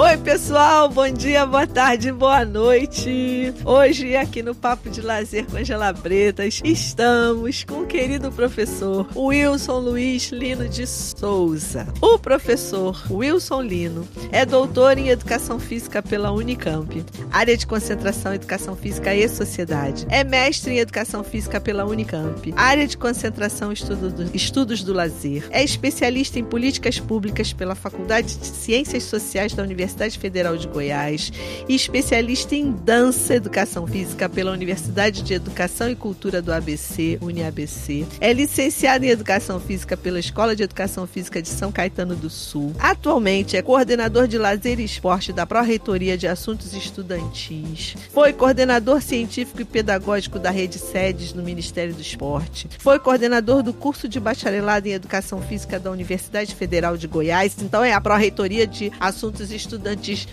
Oi, pessoal, bom dia, boa tarde, boa noite. Hoje, aqui no Papo de Lazer com Angela Bretas, estamos com o querido professor Wilson Luiz Lino de Souza. O professor Wilson Lino é doutor em Educação Física pela Unicamp, área de concentração Educação Física e Sociedade. É mestre em Educação Física pela Unicamp, área de concentração Estudo do, Estudos do Lazer. É especialista em políticas públicas pela Faculdade de Ciências Sociais da Universidade Federal de Goiás e especialista em dança, educação física pela Universidade de Educação e Cultura do ABC, UniABC. É licenciado em Educação Física pela Escola de Educação Física de São Caetano do Sul. Atualmente é coordenador de lazer e esporte da Pró-Reitoria de Assuntos Estudantis. Foi coordenador científico e pedagógico da Rede Sedes no Ministério do Esporte. Foi coordenador do curso de bacharelado em Educação Física da Universidade Federal de Goiás. Então é a Pró-Reitoria de Assuntos Estudantis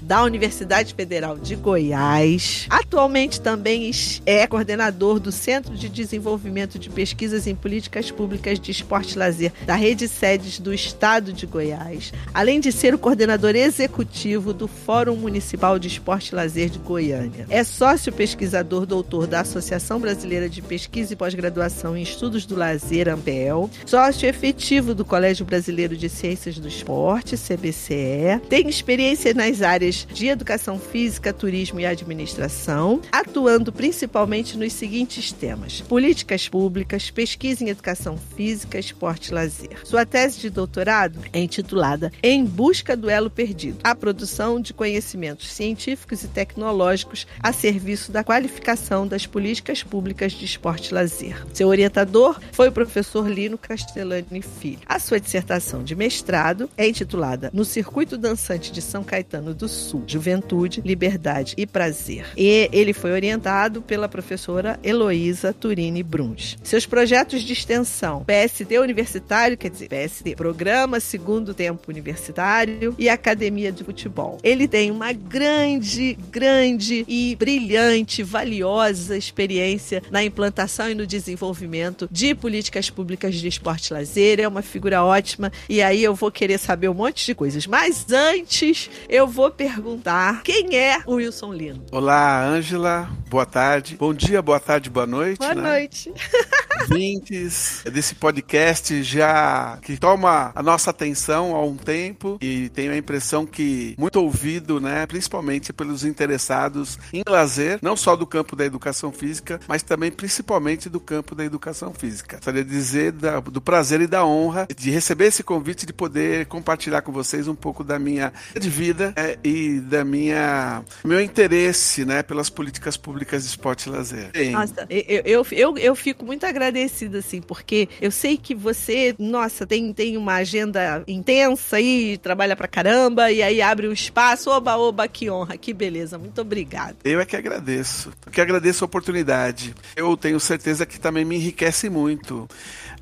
da Universidade Federal de Goiás. Atualmente também é coordenador do Centro de Desenvolvimento de Pesquisas em Políticas Públicas de Esporte e Lazer da Rede Sedes do Estado de Goiás, além de ser o coordenador executivo do Fórum Municipal de Esporte e Lazer de Goiânia. É sócio pesquisador doutor da Associação Brasileira de Pesquisa e Pós-Graduação em Estudos do Lazer, AMPEL, sócio efetivo do Colégio Brasileiro de Ciências do Esporte, CBCE, tem experiência nas áreas de educação física, turismo e administração, atuando principalmente nos seguintes temas: políticas públicas, pesquisa em educação física, esporte e lazer. Sua tese de doutorado é intitulada Em Busca do Elo Perdido: A produção de conhecimentos científicos e tecnológicos a serviço da qualificação das políticas públicas de esporte e lazer. Seu orientador foi o professor Lino Castellani Filho. A sua dissertação de mestrado é intitulada No Circuito Dançante de São Caetano do Sul: Juventude, Liberdade e Prazer. E ele foi orientado pela professora Heloísa Turini Bruns. Seus projetos de extensão: PSD Universitário, quer dizer, PSD Programa Segundo Tempo Universitário e Academia de Futebol. Ele tem uma grande, grande e brilhante, valiosa experiência na implantação e no desenvolvimento de políticas públicas de esporte e lazer. É uma figura ótima e aí eu vou querer saber um monte de coisas. Mas antes, eu vou perguntar quem é o Wilson Lino. Olá, Ângela. Boa tarde. Bom dia, boa tarde, boa noite. Boa né? noite. Vintes desse podcast já que toma a nossa atenção há um tempo e tenho a impressão que muito ouvido, né, principalmente pelos interessados em lazer, não só do campo da educação física, mas também principalmente do campo da educação física. Gostaria de dizer da, do prazer e da honra de receber esse convite de poder compartilhar com vocês um pouco da minha de vida é, e da minha meu interesse, né, pelas políticas públicas de esporte e lazer. Bem, Nossa, eu, eu, eu, eu fico muito agradecida, assim, porque eu sei que você, nossa, tem, tem uma agenda intensa aí, trabalha pra caramba, e aí abre um espaço. Oba, oba, que honra, que beleza. Muito obrigada. Eu é que agradeço. Que agradeço a oportunidade. Eu tenho certeza que também me enriquece muito.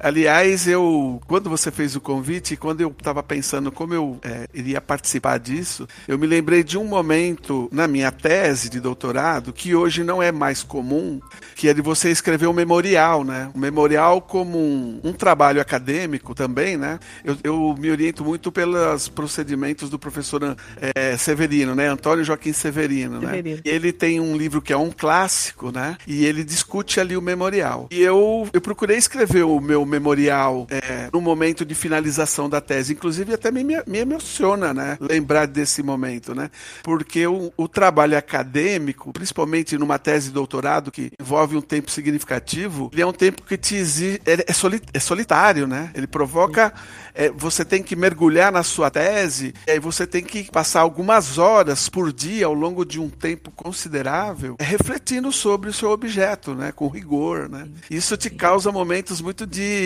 Aliás, eu quando você fez o convite, quando eu estava pensando como eu é, iria participar disso, eu me lembrei de um momento na minha tese de doutorado que hoje não é mais comum, que é de você escrever um memorial, né? Um memorial como um, um trabalho acadêmico também, né? Eu, eu, me oriento muito pelos procedimentos do professor é, Severino, né? Antônio Joaquim Severino, Severino. né? Ele tem um livro que é um clássico, né? E ele discute ali o memorial. E eu, eu procurei escrever o meu memorial é, no momento de finalização da tese. Inclusive, até me, me emociona, né? Lembrar desse momento, né? Porque o, o trabalho acadêmico, principalmente numa tese de doutorado que envolve um tempo significativo, ele é um tempo que te exige. É, é, soli, solitário, né? Ele provoca. É, você tem que mergulhar na sua tese, e aí você tem que passar algumas horas por dia ao longo de um tempo considerável refletindo sobre o seu objeto, né? Com rigor, né? Isso te causa momentos muito de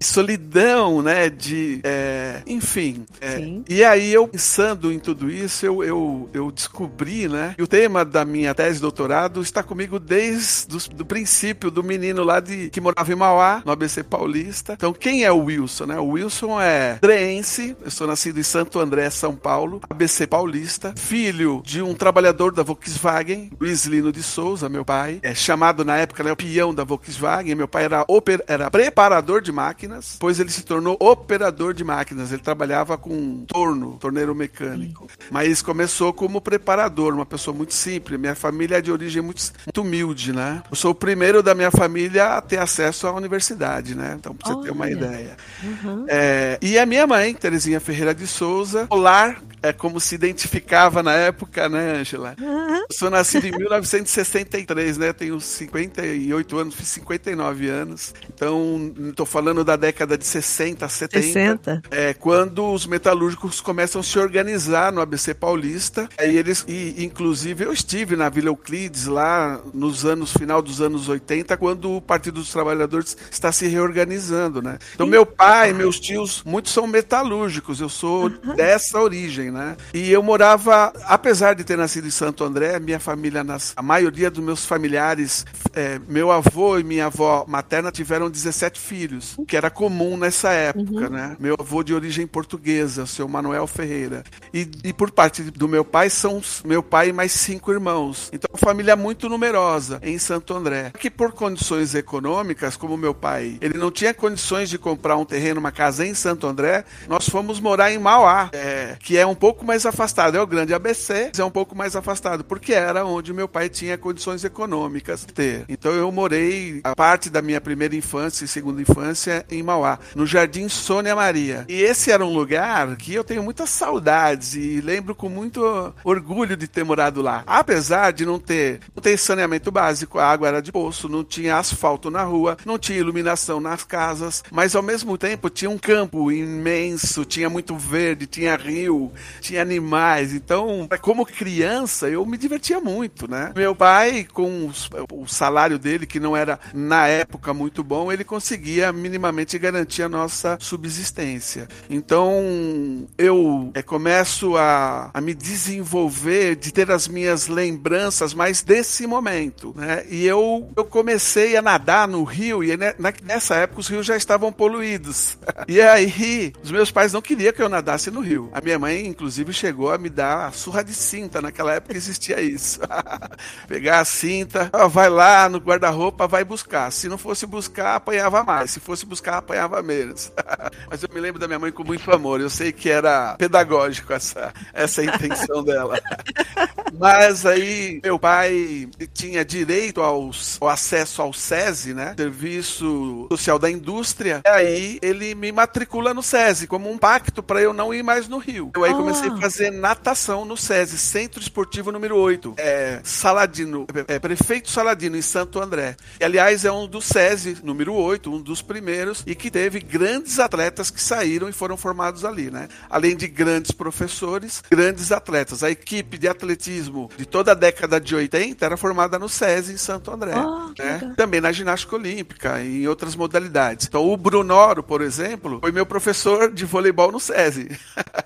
solidão, né? De, é, enfim. É, e aí eu pensando em tudo isso, eu, eu, eu descobri, né? Que o tema da minha tese de doutorado está comigo desde o princípio do menino lá de que morava em Mauá, no ABC Paulista. Então quem é o Wilson, né? O Wilson é dreense, eu sou nascido em Santo André, São Paulo, ABC Paulista, filho de um trabalhador da Volkswagen, Luiz Lino de Souza, meu pai, é chamado na época né, o peão da Volkswagen. Meu pai era, oper, era preparador preparador de máquinas, depois ele se tornou operador de máquinas. Ele trabalhava com torno, torneiro mecânico. Mas começou como preparador, uma pessoa muito simples. Minha família é de origem muito, muito humilde, né? Eu sou o primeiro da minha família a ter acesso à universidade, né? Então, pra você Olha. ter uma ideia. Uhum. É, e a minha mãe, Terezinha Ferreira de Souza, Polar é como se identificava na época, né, Angela? Eu sou nascido em 1963, né? Tenho 58 anos, fiz 59 anos. Então, estou falando da década de 60, 70. 60. É, quando os metalúrgicos começam a se organizar no ABC Paulista. Aí eles, e, inclusive, eu estive na Vila Euclides lá nos anos, final dos anos 80, quando o Partido dos Trabalhadores está se reorganizando, né? Então, meu pai, meus tios, muitos são metalúrgicos. Eu sou dessa origem, né? E eu morava, apesar de ter nascido em Santo André, minha família, nas, a maioria dos meus familiares, é, meu avô e minha avó materna tiveram 17 filhos, que era comum nessa época, uhum. né? Meu avô de origem portuguesa, o seu Manuel Ferreira. E, e por parte do meu pai, são meu pai e mais cinco irmãos. Então, família muito numerosa em Santo André. Que por condições econômicas, como meu pai, ele não tinha condições de comprar um terreno, uma casa em Santo André, nós fomos morar em Mauá, é, que é um pouco mais afastado. É o grande ABC, é um pouco mais afastado, porque era onde meu pai tinha condições econômicas de ter. Então eu morei a parte da minha primeira infância e segunda infância em Mauá, no Jardim Sônia Maria. E esse era um lugar que eu tenho muitas saudades e lembro com muito orgulho de ter morado lá. Apesar de não ter, não ter saneamento básico, a água era de poço, não tinha asfalto na rua, não tinha iluminação nas casas, mas ao mesmo tempo tinha um campo imenso, tinha muito verde, tinha rio, tinha animais. Então, como criança, eu me divertia muito, né? Meu pai, com o salário dele, que não era na época muito bom, ele conseguia minimamente garantir a nossa subsistência. Então, eu é, começo a, a me desenvolver, de ter as minhas lembranças mais desse momento, né? E eu, eu comecei a nadar no rio, e nessa época os rios já estavam poluídos. e aí, os meus pais não queriam que eu nadasse no rio. A minha mãe, inclusive, chegou a me dar a surra de cinta. Naquela época existia isso. Pegar a cinta, vai lá no guarda-roupa, vai buscar. Se não fosse buscar, apanhava mais. Se fosse buscar, apanhava menos. Mas eu me lembro da minha mãe com muito amor. Eu sei que era pedagógico essa, essa intenção dela. Mas aí, meu pai tinha direito aos, ao acesso ao SESI, né? Serviço Social da Indústria. E aí, ele me matricula no SESI como um pacto para eu não ir mais no Rio. Eu aí. Comecei a fazer natação no SESI, Centro Esportivo número 8. É, Saladino, é, Prefeito Saladino, em Santo André. E, aliás, é um do SESI, número 8, um dos primeiros, e que teve grandes atletas que saíram e foram formados ali, né? Além de grandes professores, grandes atletas. A equipe de atletismo de toda a década de 80 era formada no SESI, em Santo André. Oh, né? Também na ginástica olímpica e em outras modalidades. Então, o Brunoro, por exemplo, foi meu professor de voleibol no SESI.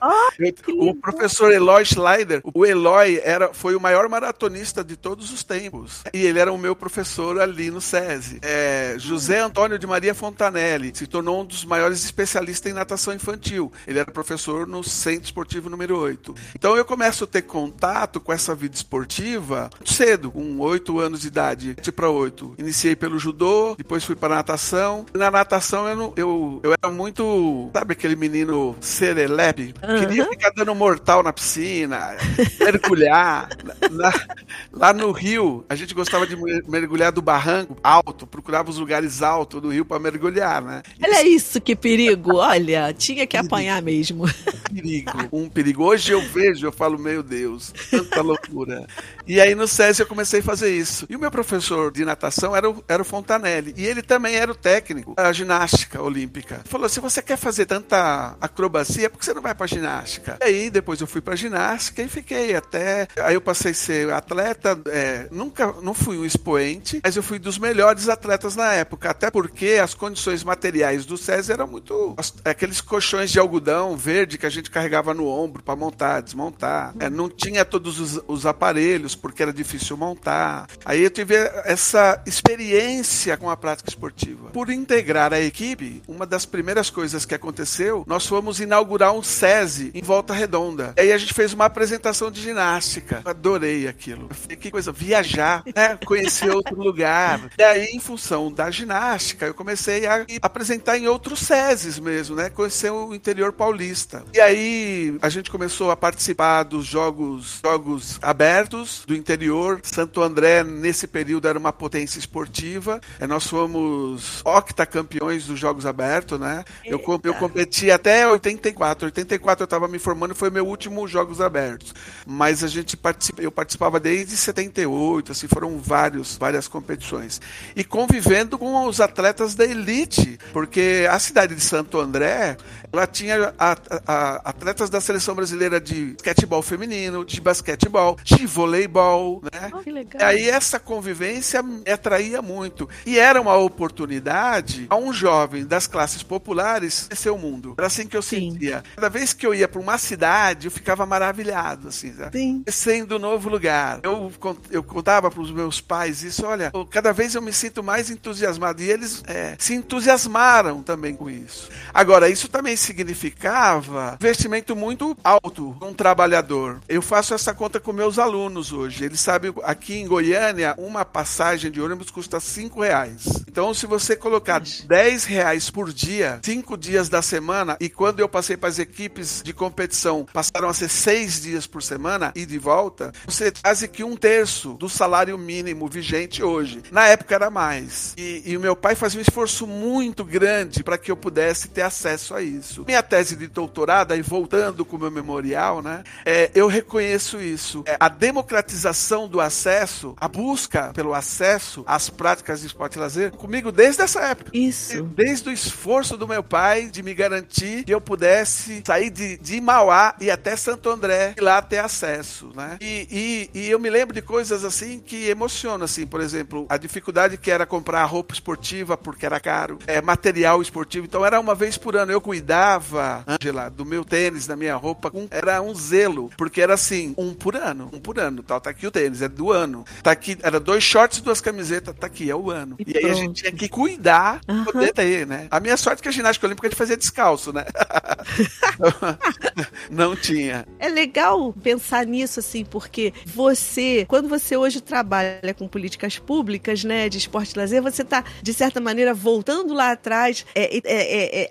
Oh, o professor Eloy Schleider, o Eloy era, foi o maior maratonista de todos os tempos. E ele era o meu professor ali no SESI. É, José Antônio de Maria Fontanelli se tornou um dos maiores especialistas em natação infantil. Ele era professor no Centro Esportivo número 8. Então eu começo a ter contato com essa vida esportiva cedo, com 8 anos de idade, 7 para 8. Iniciei pelo judô, depois fui para natação. Na natação eu, eu, eu era muito, sabe aquele menino serelepe? Uhum. Queria ficar dando mortal na piscina, mergulhar. na, lá no Rio, a gente gostava de mergulhar do barranco alto, procurava os lugares altos do rio para mergulhar, né? Olha isso, que perigo! Olha, tinha que apanhar mesmo. Perigo, um perigo. Hoje eu vejo, eu falo, meu Deus, tanta loucura. E aí no SESI eu comecei a fazer isso. E o meu professor de natação era o, era o Fontanelli. E ele também era o técnico da ginástica olímpica. Ele falou: se você quer fazer tanta acrobacia, por que você não vai pra ginástica? Aí depois eu fui pra ginástica e fiquei até. Aí eu passei a ser atleta. É, nunca não fui um expoente, mas eu fui dos melhores atletas na época. Até porque as condições materiais do SESI eram muito. Aqueles colchões de algodão verde que a gente carregava no ombro para montar, desmontar. É, não tinha todos os, os, aparelhos porque era difícil montar. Aí eu tive essa experiência com a prática esportiva. Por integrar a equipe, uma das primeiras coisas que aconteceu, nós fomos inaugurar um SESI em Volta Redonda. Aí a gente fez uma apresentação de ginástica. Eu adorei aquilo. falei, que coisa, viajar, né? conhecer outro lugar. E aí, em função da ginástica, eu comecei a apresentar em outros SESIs mesmo, né? Conhecer o interior paulista. E aí a gente começou a participar dos jogos, jogos abertos do interior. Santo André, nesse período, era uma potência esportiva. É, nós fomos octacampeões dos jogos abertos, né? Eu, eu competi até 84. 84 eu estava me formando, foi meu último Jogos Abertos. Mas a gente participa, eu participava desde 78, assim, foram vários, várias competições. E convivendo com os atletas da elite, porque a cidade de Santo André, ela tinha a, a, atletas da seleção brasileira de basquetebol feminino, de basquetebol, de voleibol, né? Oh, que legal. E aí essa convivência me atraía muito. E era uma oportunidade a um jovem das classes populares conhecer o mundo. Era assim que eu Sim. sentia. Cada vez que eu ia para uma cidade, eu ficava maravilhado, assim? Sim. Conhecendo um novo lugar. Eu, eu contava para os meus pais isso, olha, cada vez eu me sinto mais entusiasmado. E eles é, se entusiasmaram também com isso. Agora, isso também significava investimento muito alto um trabalhador. Eu faço essa conta com meus alunos hoje. Eles sabem, aqui em Goiânia, uma passagem de ônibus custa 5 reais. Então, se você colocar 10 reais por dia, 5 dias da semana, e quando eu passei para as equipes de competição, passaram a ser 6 dias por semana e de volta, você quase que um terço do salário mínimo vigente hoje. Na época era mais. E, e o meu pai fazia um esforço muito grande para que eu pudesse ter acesso a isso isso. Minha tese de doutorado, aí voltando com o meu memorial, né? É, eu reconheço isso. É, a democratização do acesso, a busca pelo acesso às práticas de esporte e lazer, comigo desde essa época. Isso. Desde o esforço do meu pai de me garantir que eu pudesse sair de, de Mauá e até Santo André e lá ter acesso, né? E, e, e eu me lembro de coisas assim que emocionam, assim, por exemplo, a dificuldade que era comprar roupa esportiva porque era caro, é, material esportivo. Então era uma vez por ano eu cuidar cuidava, Angela, do meu tênis, da minha roupa, era um zelo, porque era assim, um por ano, um por ano, tal, tá aqui o tênis, é do ano. Tá aqui, era dois shorts e duas camisetas, tá aqui, é o ano. E, e aí a gente tinha que cuidar uhum. poder ter, né? A minha sorte é que a ginástica olímpica a gente fazia descalço, né? Não tinha. É legal pensar nisso, assim, porque você, quando você hoje trabalha com políticas públicas, né, de esporte e lazer, você tá, de certa maneira, voltando lá atrás, é, é, é, é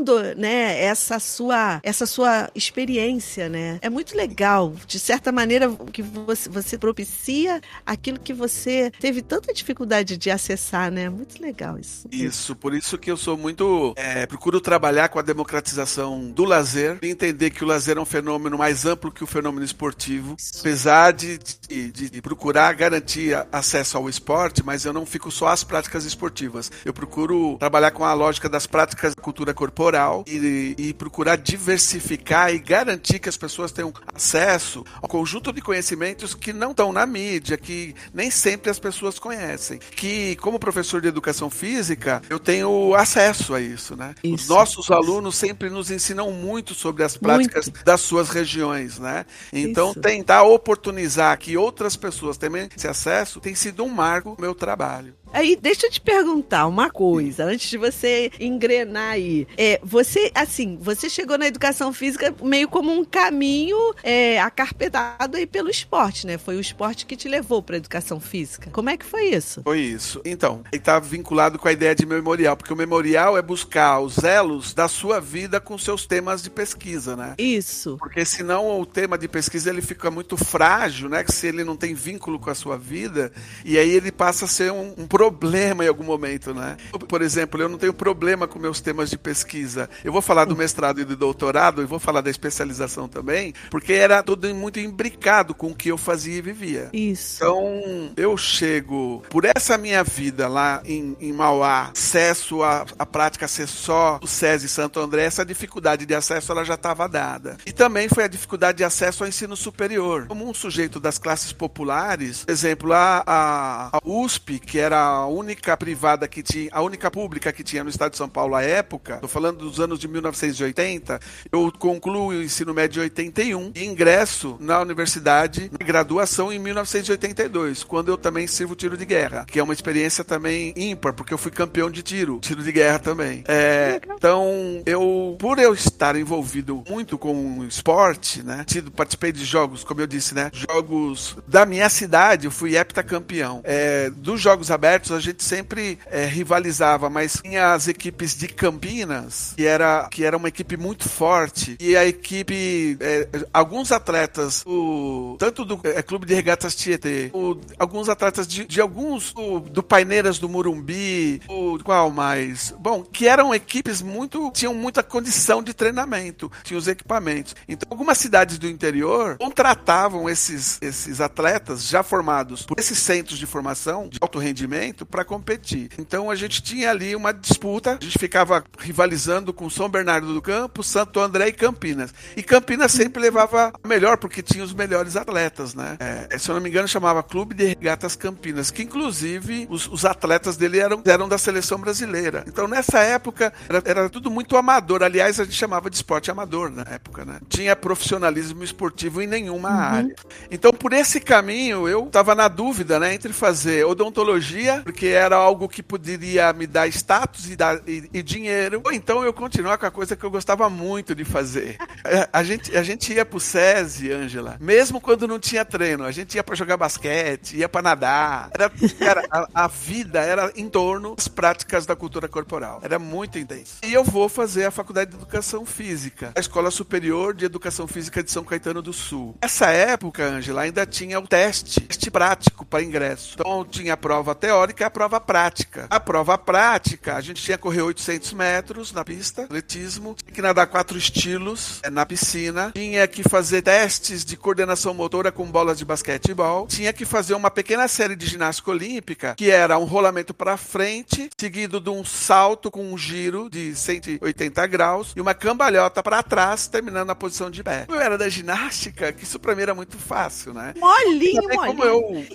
atualizando né, essa sua, essa sua experiência, né? É muito legal, de certa maneira, que você, você propicia aquilo que você teve tanta dificuldade de acessar, né? Muito legal isso. Isso, por isso que eu sou muito. É, procuro trabalhar com a democratização do lazer, entender que o lazer é um fenômeno mais amplo que o fenômeno esportivo. Isso. Apesar de, de, de, de procurar garantir acesso ao esporte, mas eu não fico só às práticas esportivas. Eu procuro trabalhar com a lógica das práticas da cultura corporal e, e procurar diversificar e garantir que as pessoas tenham acesso ao conjunto de conhecimentos que não estão na mídia, que nem sempre as pessoas conhecem. Que, como professor de educação física, eu tenho acesso a isso, né? Isso, Os nossos isso. alunos sempre nos ensinam muito sobre as práticas muito. das suas regiões, né? Então, isso. tentar oportunizar que outras pessoas tenham esse acesso tem sido um marco no meu trabalho. Aí, deixa eu te perguntar uma coisa, antes de você engrenar aí. É, você, assim, você chegou na educação física meio como um caminho é, acarpetado aí pelo esporte, né? Foi o esporte que te levou para a educação física. Como é que foi isso? Foi isso. Então, ele está vinculado com a ideia de memorial, porque o memorial é buscar os elos da sua vida com seus temas de pesquisa, né? Isso. Porque senão o tema de pesquisa ele fica muito frágil, né? Se ele não tem vínculo com a sua vida, e aí ele passa a ser um, um problema em algum momento, né? Por exemplo, eu não tenho problema com meus temas de pesquisa. Eu vou falar do mestrado e do doutorado e vou falar da especialização também, porque era tudo muito imbricado com o que eu fazia e vivia. Isso. Então, eu chego por essa minha vida lá em, em Mauá, acesso à, à prática ser só o SESI Santo André, essa dificuldade de acesso ela já estava dada. E também foi a dificuldade de acesso ao ensino superior. Como um sujeito das classes populares, por exemplo, a, a, a USP, que era a única privada que tinha, a única pública que tinha no estado de São Paulo à época, tô falando dos anos de 1980, eu concluo o ensino médio em 81 e ingresso na universidade, na graduação em 1982, quando eu também sirvo tiro de guerra, que é uma experiência também ímpar, porque eu fui campeão de tiro, tiro de guerra também. É, então, eu, por eu estar envolvido muito com esporte, né, tido, participei de jogos, como eu disse, né, jogos da minha cidade, eu fui heptacampeão. É, dos jogos abertos, a gente sempre é, rivalizava, mas tinha as equipes de Campinas, que era, que era uma equipe muito forte, e a equipe, é, alguns atletas, o, tanto do é, Clube de Regatas Tietê, o, alguns atletas de, de alguns, o, do Paineiras do Murumbi, o, qual mais? Bom, que eram equipes muito, tinham muita condição de treinamento, tinham os equipamentos. Então, algumas cidades do interior contratavam esses, esses atletas já formados por esses centros de formação de alto rendimento para competir. Então, a gente tinha ali uma disputa, a gente ficava rivalizando com São Bernardo do Campo, Santo André e Campinas. E Campinas sempre levava a melhor, porque tinha os melhores atletas, né? É, se eu não me engano, chamava Clube de Regatas Campinas, que inclusive os, os atletas dele eram, eram da seleção brasileira. Então, nessa época, era, era tudo muito amador. Aliás, a gente chamava de esporte amador na época, né? Tinha profissionalismo esportivo em nenhuma uhum. área. Então, por esse caminho, eu estava na dúvida, né, entre fazer odontologia, porque era algo que poderia me dar status e, dar, e, e dinheiro, ou então eu continuar com a coisa que eu gostava muito de fazer. A, a gente, a gente ia pro SESI, Ângela, mesmo quando não tinha treino, a gente ia para jogar basquete, ia para nadar. Era, cara, a, a vida era em torno das práticas da cultura corporal. Era muito intenso. E eu vou fazer a faculdade de educação física, a Escola Superior de Educação Física de São Caetano do Sul. Nessa época, Ângela, ainda tinha o teste, teste prático para ingresso. Então tinha a prova teórica e a prova prática. A prova prática, a gente tinha que correr 800 metros na pista, atletismo, tinha que nadar quatro estilos é, na piscina, tinha que fazer testes de coordenação motora com bolas de basquetebol, tinha que fazer uma pequena série de ginástica olímpica, que era um rolamento para frente, seguido de um salto com um giro de 180 graus e uma cambalhota para trás, terminando na posição de pé. Eu era da ginástica, que isso pra mim era muito fácil, né? Molinho, molinho. Como eu,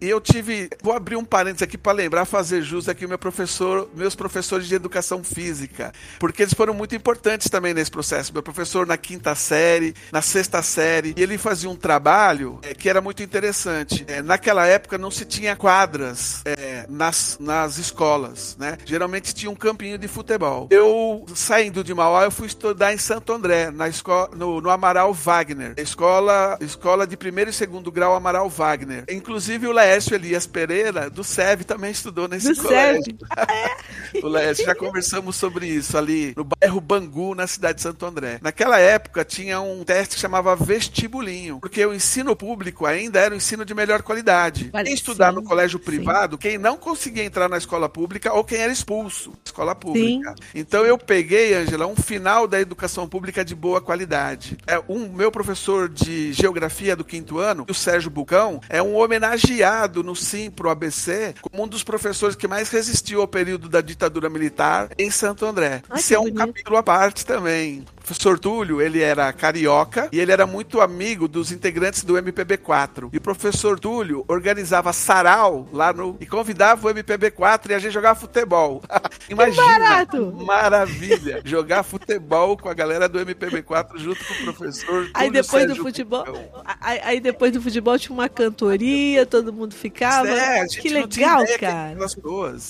eu tive, vou abrir um parênteses aqui para lembrar, fazer jus aqui meu professor, meus professores de educação física, porque eles foram muito importantes também nesse processo. Meu professor na quinta série, na sexta série, ele fazia um trabalho é, que era muito interessante. É, naquela época não se tinha quadras é, nas, nas escolas, né? Geralmente tinha um campinho de futebol. Eu, saindo de Mauá, eu fui estudar em Santo André, na escola, no, no Amaral Wagner, escola, escola de primeiro e segundo grau Amaral Wagner. Inclusive o Laércio Elias Pereira, do SEV, também estudou nesse do colégio. o Laércio, já conversamos sobre isso ali no bairro Bangu, na cidade de Santo André. Naquela época tinha um teste que chamava vestibulinho, porque o ensino público ainda era o ensino de melhor qualidade. Vale, quem estudar sim, no colégio privado, sim. quem não conseguia entrar na escola pública ou quem era expulso da escola pública. Sim. Então eu peguei, Angela, um final da educação pública de boa qualidade. É um meu professor de geografia do quinto ano, o Sérgio Bucão, é um homenageado no Sim pro ABC como um dos professores que mais resistiu ao período da ditadura militar em Santo André. Ai, Isso é um bonito. capítulo à parte também professor Túlio, ele era carioca e ele era muito amigo dos integrantes do MPB4. E o professor Túlio organizava sarau lá no e convidava o MPB4 e a gente jogava futebol. Imagina. Que barato. Maravilha. Jogar futebol com a galera do MPB4 junto com o professor Túlio Aí depois Sérgio do futebol, aí, aí, depois do futebol tinha uma cantoria, todo mundo ficava. É, que legal, cara.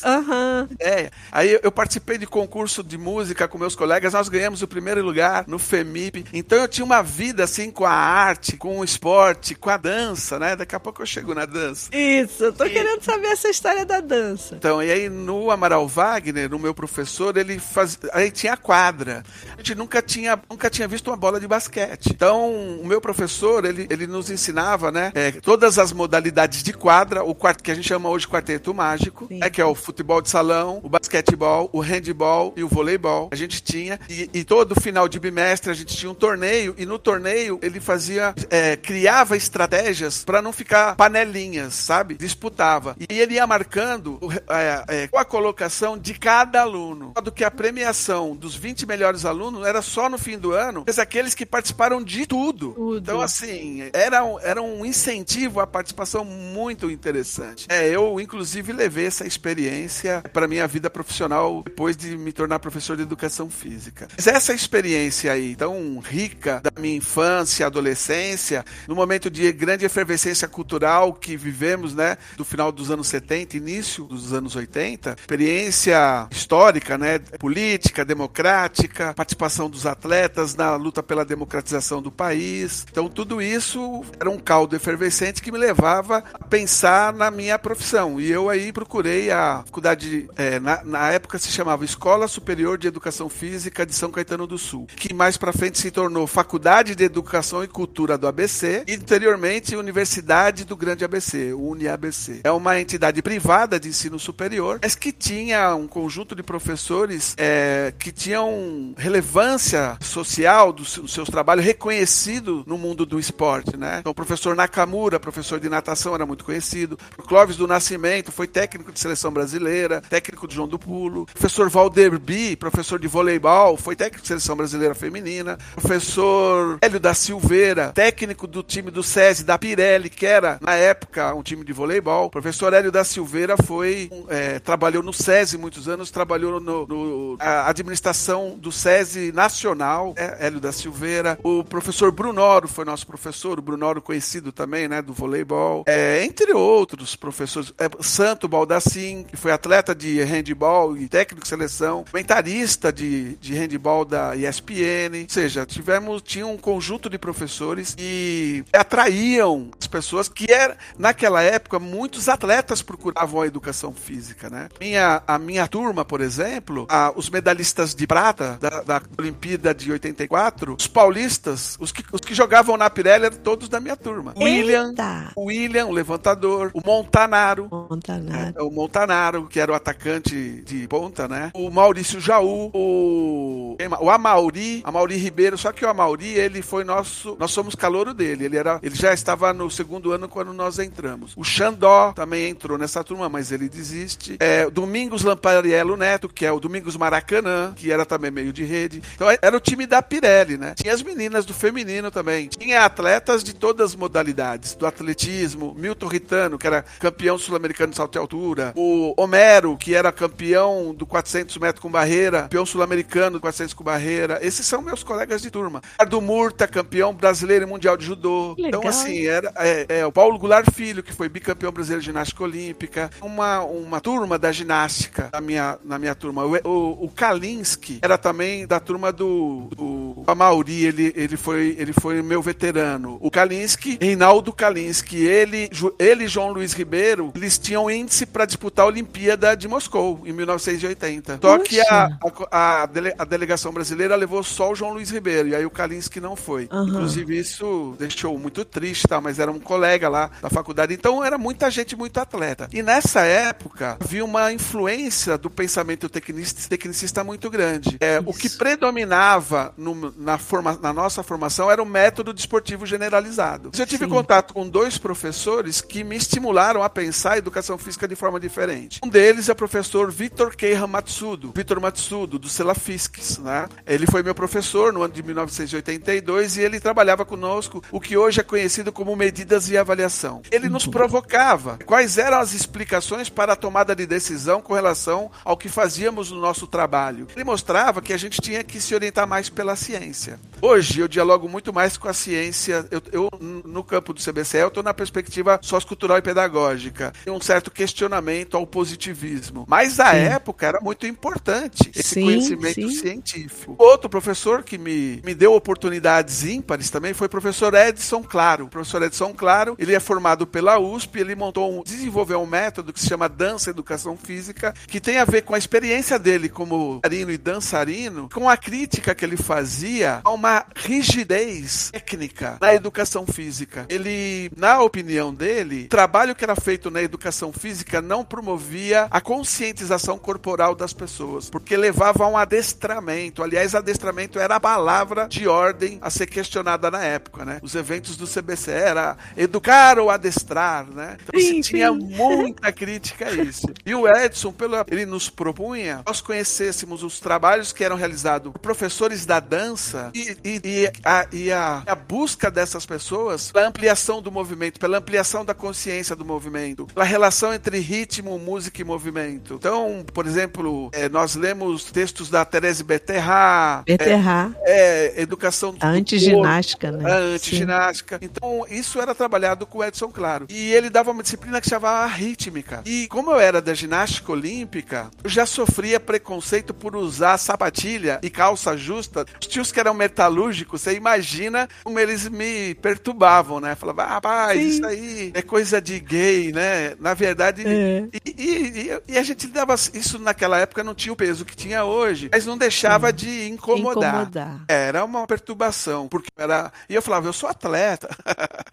Aham. Uhum. É. Aí eu participei de concurso de música com meus colegas, nós ganhamos o primeiro lugar lugar, no FEMIP. Então eu tinha uma vida assim com a arte, com o esporte, com a dança, né? Daqui a pouco eu chego na dança. Isso, eu tô e... querendo saber essa história da dança. Então, e aí no Amaral Wagner, no meu professor, ele faz... aí tinha quadra. A gente nunca tinha, nunca tinha visto uma bola de basquete. Então, o meu professor, ele, ele nos ensinava, né? É, todas as modalidades de quadra, o quarto que a gente chama hoje quarteto mágico, é que é o futebol de salão, o basquetebol, o handball e o voleibol. A gente tinha e, e todo final de de bimestre a gente tinha um torneio e no torneio ele fazia, é, criava estratégias para não ficar panelinhas, sabe? Disputava. E ele ia marcando é, é, a colocação de cada aluno. Do que a premiação dos 20 melhores alunos era só no fim do ano, mas aqueles que participaram de tudo. tudo. Então, assim, era, era um incentivo à participação muito interessante. É, eu, inclusive, levei essa experiência para minha vida profissional depois de me tornar professor de educação física. Mas essa experiência aí, tão rica da minha infância, adolescência, no momento de grande efervescência cultural que vivemos, né, do final dos anos 70, início dos anos 80, experiência histórica, né, política, democrática, participação dos atletas na luta pela democratização do país. Então, tudo isso era um caldo efervescente que me levava a pensar na minha profissão. E eu aí procurei a faculdade, é, na, na época se chamava Escola Superior de Educação Física de São Caetano do Sul, que mais para frente se tornou Faculdade de Educação e Cultura do ABC e anteriormente Universidade do Grande ABC, UniABC. É uma entidade privada de ensino superior, mas que tinha um conjunto de professores é, que tinham relevância social dos, dos seus trabalhos reconhecido no mundo do esporte, né? Então, o professor Nakamura, professor de natação, era muito conhecido. O Clóvis do Nascimento foi técnico de seleção brasileira, técnico de João do Pulo. O professor Valder B, professor de voleibol, foi técnico de seleção brasileira feminina. O professor Hélio da Silveira, técnico do time do SESI, da Pirelli, que era, na época, um time de voleibol. O professor Hélio da Silveira foi, é, trabalhou no SESI muitos anos, trabalhou no, no administração do SESI nacional, é, Hélio da Silveira. O professor Brunoro foi nosso professor, o Brunoro conhecido também, né, do voleibol. É, entre outros professores. É, Santo Baldassim, que foi atleta de handball e técnico de seleção, comentarista de, de handball da ESPN. Ou seja, tivemos, tinha um conjunto de professores que atraíam as pessoas que era, naquela época, muitos atletas procuravam a educação física, né? Minha, a minha turma, por exemplo, a, os medalhistas de prata da, da Olimpíada de 84, os paulistas, os que, os que jogavam na Pirelli eram todos da minha turma. Eita. William, o William, o levantador, o Montanaro, Montanaro. é, o Montanaro, que era o atacante de ponta, né? O Maurício Jaú, o o Amauri, Amauri Ribeiro, só que o Amauri, ele foi nosso, nós somos calouro dele, ele era, ele já estava no segundo ano quando nós entramos. O Xandó também entrou nessa turma, mas ele desiste. É, Domingos Lampariello Neto, que é o Domingos Maracanã, que era também meio de rede. Então era o time da Pirelli, né? Tinha as meninas do feminino também. Tinha atletas de todas as modalidades, do atletismo, Milton Ritano, que era campeão sul-americano de salto e altura, o Homero, que era campeão do 400 metros com barreira, campeão sul-americano do 400 com barreira. Esses são meus colegas de turma. Ardo Murta, campeão brasileiro e mundial de judô. Legal. Então, assim, era é, é, o Paulo Goulart Filho, que foi bicampeão brasileiro de ginástica olímpica. Uma, uma turma da ginástica na minha, na minha turma. O, o, o Kalinski era também da turma do, do Amauri, ele, ele, foi, ele foi meu veterano. O Kalinski, Reinaldo Kalinski, ele, ele e João Luiz Ribeiro, eles tinham índice para disputar a Olimpíada de Moscou, em 1980. Só que a, a, a dele- a delegação brasileira levou só o João Luiz Ribeiro, e aí o Kalinski não foi. Aham. Inclusive, isso deixou muito triste, tá? mas era um colega lá da faculdade. Então, era muita gente, muito atleta. E nessa época, havia uma influência do pensamento tecnicista, tecnicista muito grande. É, o que predominava no- na, forma, na nossa formação era o método desportivo generalizado. Eu tive Sim. contato com dois professores que me estimularam a pensar a educação física de forma diferente. Um deles é o professor Vitor Keira Matsudo, Vitor Matsudo, do Celafisques, né? Ele foi meu professor no ano de 1982 e ele trabalhava conosco o que hoje é conhecido como medidas e avaliação. Ele nos provocava quais eram as explicações para a tomada de decisão com relação ao que fazíamos no nosso trabalho. Ele mostrava que a gente tinha que se orientar mais pela ciência. Hoje eu dialogo muito mais com a ciência. Eu, eu, no campo do CBCE, eu estou na perspectiva sociocultural e pedagógica. Tem um certo questionamento ao positivismo. Mas Sim. época era muito importante esse Sim, conhecimento sim. científico. Outro professor que me, me deu oportunidades ímpares também foi o professor Edson Claro. O professor Edson Claro, ele é formado pela USP, ele montou um, desenvolveu um método que se chama Dança Educação Física, que tem a ver com a experiência dele como dançarino e dançarino, com a crítica que ele fazia a uma rigidez técnica na educação física. Ele, na opinião dele, o trabalho que era feito na educação física não promovia a conscientização corporal das pessoas, porque levava a um adestramento. Aliás, adestramento era a palavra de ordem a ser questionada na época, né? Os eventos do CBC era educar ou adestrar, né? Então sim, tinha muita crítica a isso. E o Edson, pelo, ele nos propunha nós conhecêssemos os trabalhos que eram realizados por professores da dança e, e, e, a, e a, a, busca dessas pessoas pela ampliação do movimento, pela ampliação da consciência do movimento, pela relação entre ritmo, música e movimento. Então, por exemplo, é, nós lemos textos da Therese Beterra, Beterra. É, é, educação a antiginástica, né? A antiginástica. Então, isso era trabalhado com o Edson Claro. E ele dava uma disciplina que chamava rítmica. E como eu era da ginástica olímpica, eu já sofria preconceito por usar sapatilha e calça justa. Os tios que eram metalúrgicos, você imagina como eles me perturbavam, né? Falava, ah, rapaz, Sim. isso aí é coisa de gay, né? Na verdade, é. e, e, e, a gente dava isso naquela época não tinha o peso que tinha hoje, mas não deixava de incomodar. incomodar. Era uma perturbação, porque era. E eu falava, eu sou atleta.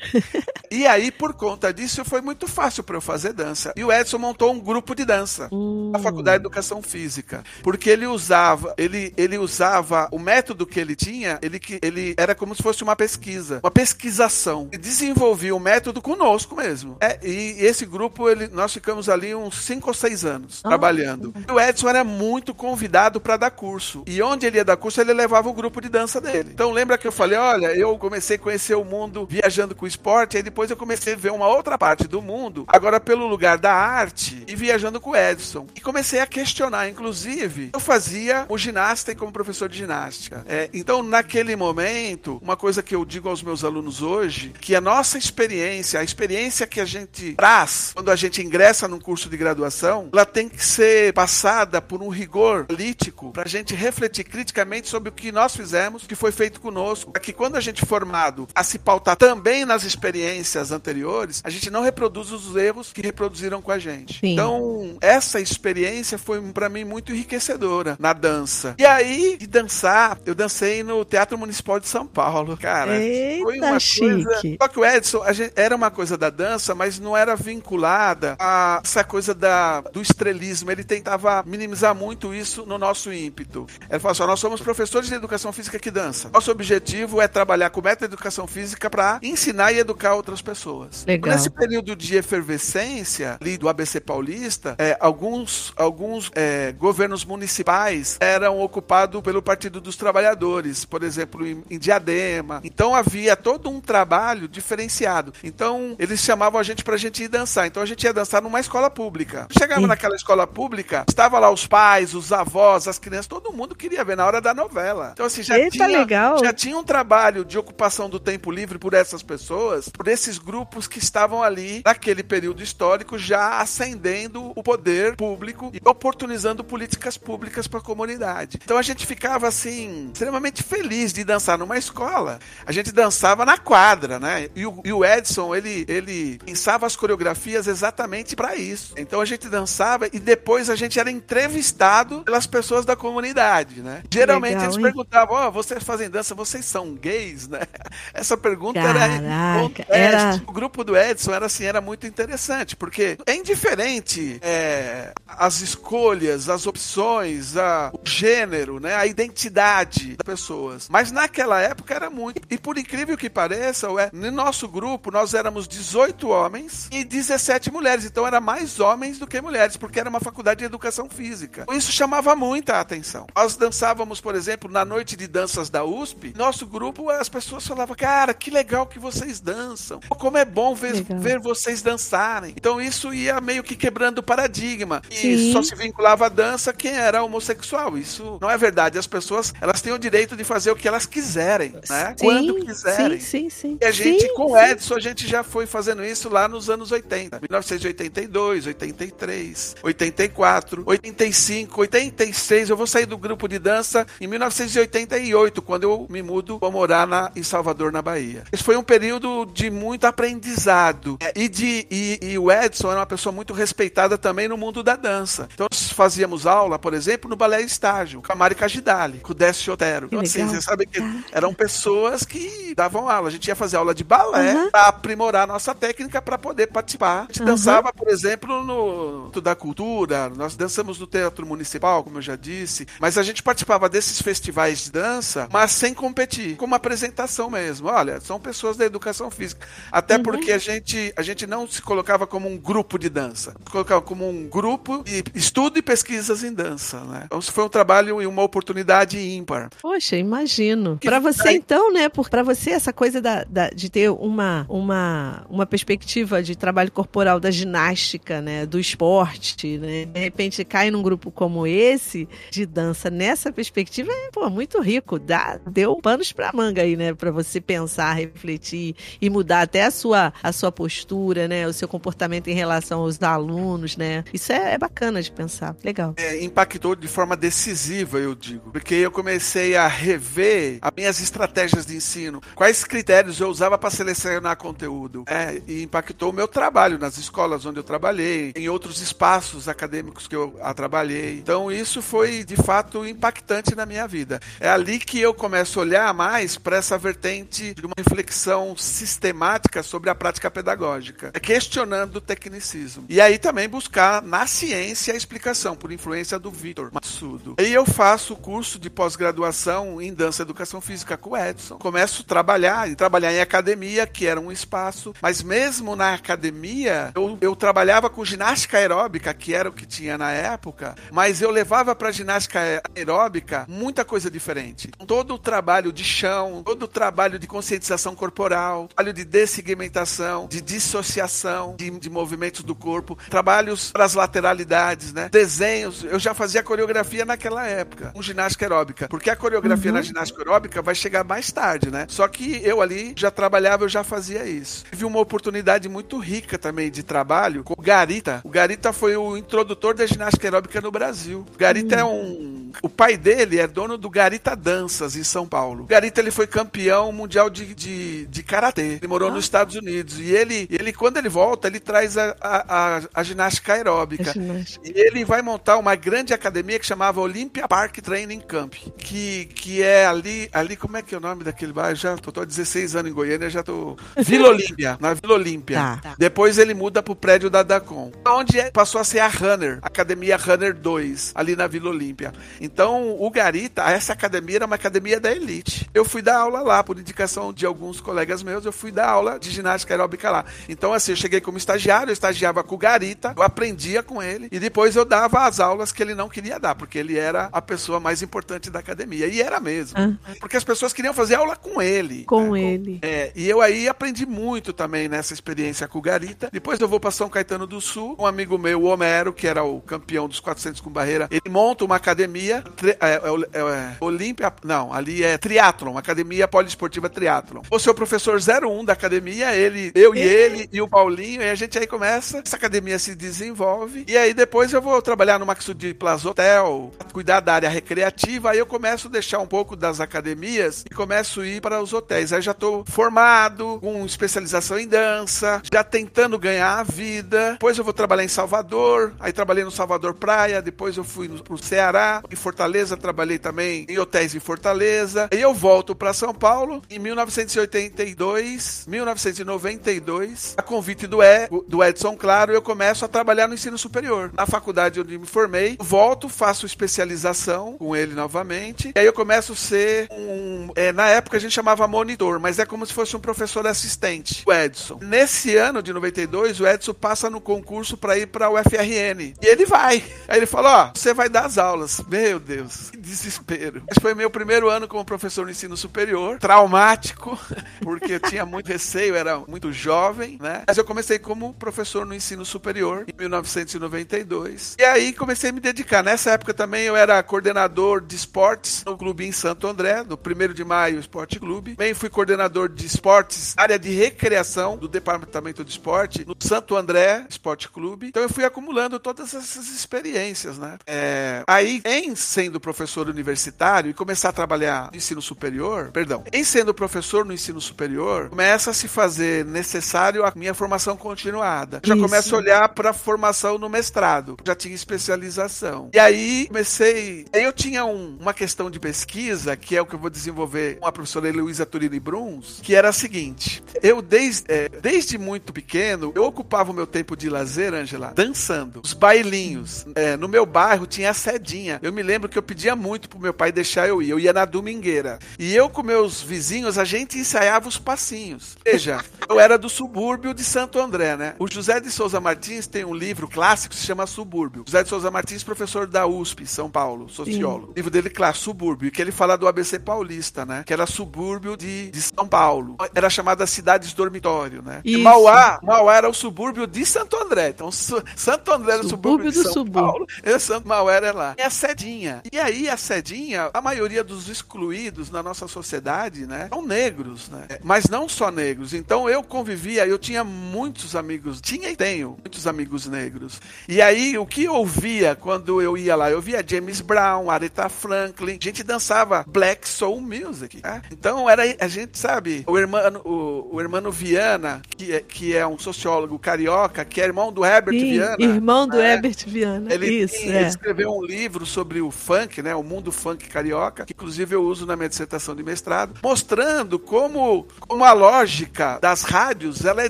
e aí, por conta disso, foi muito fácil para eu fazer dança. E o Edson montou um grupo de dança hum. na Faculdade de Educação Física, porque ele usava, ele, ele usava o método que ele tinha, ele, ele era como se fosse uma pesquisa, uma pesquisação. E desenvolvia o método conosco mesmo. É, e esse grupo, ele, nós ficamos ali uns 5 ou 6 anos ah. trabalhando. E o Edson era muito convidado para dar curso. E onde ele ia dar curso, ele levava o grupo de dança dele. Então lembra que eu falei, olha, eu comecei a conhecer o mundo viajando com esporte, aí depois eu comecei a ver uma outra parte do mundo, agora pelo lugar da arte e viajando com o Edson. E comecei a questionar, inclusive, eu fazia o ginasta e como professor de ginástica. É, então, naquele momento, uma coisa que eu digo aos meus alunos hoje, que a nossa experiência, a experiência que a gente traz quando a gente ingressa num curso de graduação, ela tem que ser passada por um rigor político para a gente refletir criticamente sobre o que nós fizemos, o que foi feito conosco, para que quando a gente formado a se pautar também nas experiências anteriores, a gente não reproduz os erros que reproduziram com a gente. Sim. Então, essa experiência foi para mim muito enriquecedora na dança. E aí, de dançar, eu dancei no Teatro Municipal de São Paulo, cara. Eita, foi uma chique. coisa. Só que o Edson, gente, era uma coisa da dança, mas não era vinculada a essa coisa da, do estrelismo. Ele tentava minimizar muito isso no nosso ímpeto. Ele falou assim: nós somos professores de educação física que dança. Nosso objetivo é trabalhar com método de educação física para ensinar e educar outras pessoas. Legal. Nesse período de efervescência ali do ABC Paulista, é, alguns, alguns é, governos municipais eram ocupados pelo Partido dos Trabalhadores, por exemplo, em, em Diadema. Então havia todo um trabalho diferenciado. Então eles chamavam a gente para a gente ir dançar. Então a gente ia dançar numa escola pública. Chegava Sim. naquela escola pública, estava lá os pais, os avós, as crianças, todo mundo queria ver na hora da novela. Então assim já Eita, tinha legal. já tinha um trabalho de ocupação do tempo livre por essas pessoas, por esses grupos que estavam ali naquele período histórico já ascendendo o poder público e oportunizando políticas públicas para a comunidade. Então a gente ficava assim extremamente feliz de dançar numa escola. A gente dançava na quadra, né? E o, e o Edson ele ele pensava as coreografias exatamente para isso. Então a gente dançava e depois a gente era entrevistado pelas pessoas da comunidade, né? Geralmente Legal, eles hein? perguntavam: "Ó, oh, vocês fazem dança, vocês são gays, né?" Essa pergunta Caraca, era, era o grupo do Edson era assim, era muito interessante, porque é indiferente é, as escolhas, as opções, a, o gênero, né, a identidade das pessoas. Mas naquela época era muito. E por incrível que pareça, ué, no nosso grupo nós éramos 18 homens e 17 mulheres. Então era mais homens do que mulheres, porque era uma faculdade de educação física. Isso chamava muita atenção. Nós dançávamos, por exemplo, na noite de danças da USP, nosso grupo, as pessoas falavam, cara, que legal que vocês dançam. Como é bom ver, ver vocês dançarem. Então isso ia meio que quebrando o paradigma. E Sim. só se vinculava à dança quem era homossexual. Isso não é verdade. As pessoas, elas têm o direito de fazer o que elas quiserem, né? Sim, Quando quiserem. Sim, sim, sim. E a gente, sim, com o Edson, a gente já foi fazendo isso lá nos anos 80. 1982, 83, 84, 85, 86. Eu vou sair do grupo de dança em 1988, quando eu me mudo para morar na, em Salvador, na Bahia. Esse foi um período de muito aprendizado. É, e, de, e, e o Edson era uma pessoa muito respeitada também no mundo da dança. Então, fazíamos aula, por exemplo, no balé estágio, com a Mari Cagidali, com o Décio Otero. Então, assim, você sabe que eram pessoas que davam aula. A gente ia fazer aula de balé uhum. para aprimorar a nossa técnica para poder participar. A gente uhum. dançava, por exemplo, no da Cultura, nós dançamos no Teatro Municipal, como eu já disse, mas a gente participava desses festivais de dança, mas sem competir, como apresentação mesmo. Olha, são pessoas da educação física. Até uhum. porque a gente, a gente não se colocava como um grupo de dança, se colocava como um grupo de estudo e pesquisas em dança, né? Então, foi um trabalho e uma oportunidade ímpar. Poxa, imagino. Para você, então, né? Para você, essa coisa da, da, de ter uma, uma, uma perspectiva de trabalho corporal da ginástica, né? Do esporte, né? De repente cai num grupo como esse de dança nessa perspectiva, é pô, muito rico. Dá, deu panos para manga aí, né? Para você pensar, refletir e mudar até a sua, a sua postura, né? O seu comportamento em relação aos alunos, né? Isso é, é bacana de pensar. Legal. É, impactou de forma decisiva, eu digo, porque eu comecei a rever as minhas estratégias de ensino, quais critérios eu usava para selecionar conteúdo. É, e impactou o meu trabalho nas escolas onde eu trabalhei, em outros espaços acadêmicos que eu trabalhei. Então isso foi de fato impactante na minha vida. É ali que eu começo a olhar mais para essa vertente de uma reflexão sistemática sobre a prática pedagógica, questionando o tecnicismo. E aí também buscar na ciência a explicação, por influência do Vitor Matsudo. E eu faço o curso de pós-graduação em dança e educação física com o Edson. Começo a trabalhar, e trabalhar em academia, que era um espaço, mas mesmo na academia, eu, eu trabalhava com ginástica aeróbica, que era o que tinha na época, mas eu levava para ginástica aeróbica muita coisa diferente. Todo o trabalho de chão, todo o trabalho de conscientização corporal, trabalho de dessegmentação, de dissociação de, de movimentos do corpo, trabalhos para as lateralidades, né? Desenhos. Eu já fazia coreografia naquela época, com ginástica aeróbica, porque a coreografia uhum. na ginástica aeróbica vai chegar mais tarde, né? Só que eu ali já trabalhava, eu já fazia isso. Tive uma oportunidade muito rica também de trabalho com o Garita. O Garita foi o introdutor da ginástica aeróbica no Brasil. O Garita uhum. é um. O pai dele é dono do Garita Danças em São Paulo. O Garita ele foi campeão mundial de, de, de karatê. Ele morou ah. nos Estados Unidos. E ele, ele, quando ele volta, ele traz a, a, a, a ginástica aeróbica. ginástica. E ele vai montar uma grande academia que chamava Olympia Park Training Camp. Que, que é ali, ali, como é que é o nome daquele bairro? Já tô, tô há 16 anos em Goiânia, já tô. Vila Olímpia, na Vila Olímpia. Tá. Depois ele muda pro prédio da Dacom. Onde é, passou a ser a Runner, Academia Runner 2, ali na Vila Olímpia. Então, o Garita, essa academia era uma academia da elite. Eu fui dar aula lá, por indicação de alguns colegas meus, eu fui dar aula de ginástica aeróbica lá. Então, assim, eu cheguei como estagiário, eu estagiava com o Garita, eu aprendia com ele, e depois eu dava as aulas que ele não queria dar, porque ele era a pessoa mais importante da academia. E era mesmo. Ah. Porque as pessoas queriam fazer aula com ele. Com né? ele. É, e eu aí aprendi muito também nessa experiência com o Garita. Depois eu vou para São Caetano do Sul, um amigo meu, o Homero, que era o campeão dos 400 com barreira, ele monta uma academia, é, é, é, Olímpia, não, ali é triatlon, academia poliesportiva triatlon. O seu professor 01 da academia, ele, eu e ele e o Paulinho, e a gente aí começa, essa academia se desenvolve, e aí depois eu vou trabalhar no Maxud Plaza Hotel, cuidar da área recreativa, aí eu começo a deixar um pouco das academias e começo a ir para os hotéis. Aí já estou formado, com especialização em dança, já tentando ganhar a vida. Depois eu vou trabalhar em Salvador, aí trabalhei no Salvador Praia, depois eu fui para o Ceará, em Fortaleza trabalhei também em hotéis em Fortaleza. Aí eu volto para São Paulo em 1982, 1992, a convite do Edson Claro, eu começo a trabalhar no ensino superior. Na faculdade onde me formei, volto, faço especialização com ele novamente, e aí eu começo a ser um. É, na época a gente chamava monitor, mas é como se fosse um professor assistente, o Edson. Nesse ano de 92, o Edson passa no concurso para ir para o FRN. E ele vai. Aí ele fala: Ó, você vai dar as aulas. Meu Deus, que desespero. Esse foi meu primeiro ano como professor no ensino superior, traumático, porque eu tinha muito receio, era muito jovem, né? Mas eu comecei como professor no ensino superior em 1992. E aí comecei a me dedicar. Nessa época também eu era coordenador de esportes no clube em Santo André, no 1 de maio Esporte Clube. Também fui coordenador de esportes, área de recreação do departamento de esporte no Santo André Esporte Clube. Então eu fui acumulando todas essas experiências, né? É... Aí em sendo professor universitário e começar a trabalhar no ensino superior, perdão, em sendo professor no ensino superior, começa a se fazer necessário a minha formação continuada. Já começo a olhar para a formação no mestrado. Já tinha especialização. E aí comecei. Aí eu tinha um, uma questão de pesquisa, que é o que eu vou desenvolver com a professora Heloísa Turini Bruns, que era a seguinte: eu desde, é, desde muito pequeno, eu ocupava o meu tempo de lazer, Angela, dançando. Os bailinhos. É, no meu bairro tinha a sedinha. Eu me lembro que eu pedia muito pro meu pai deixar eu ir. Eu ia na domingueira. E eu com meus vizinhos, a gente ensaiava os passinhos. Veja, eu era do subúrbio de Santo André, né? O José de Souza Martins tem um livro clássico que se chama Subúrbio. José de Souza Martins, professor da USP, São Paulo, sociólogo. Sim. O livro dele, claro, Subúrbio, que ele fala do ABC paulista, né? Que era subúrbio de, de São Paulo. Era chamada cidades dormitório, né? Isso. Mauá, Mauá era o subúrbio de Santo André. Então, Santo André era o subúrbio, subúrbio de São subúrbio. Paulo. E Santo Mauá era lá. E a Sedinha. E aí, a Sedinha, a maioria dos excluídos na nossa sociedade, né? São negros, né? Mas não só negros. Então, eu convivia, eu tinha muitos amigos, tinha e tenho muitos amigos negros. E aí, o que eu ouvia quando eu ia lá? Eu via James Brown, Aretha Franklin, a gente dançava Black Soul Music. Né? Então, era a gente, sabe, o irmão, o, o irmão Viana, que é, que é um sociólogo carioca, que é irmão do Herbert Sim, Viana. Irmão do né? Herbert Viana. Ele, Isso, tem, é. ele escreveu um livro sobre o funk, né? O mundo funk carioca, que inclusive eu uso na minha dissertação de mestrado, mostrando como, como a lógica das rádios ela é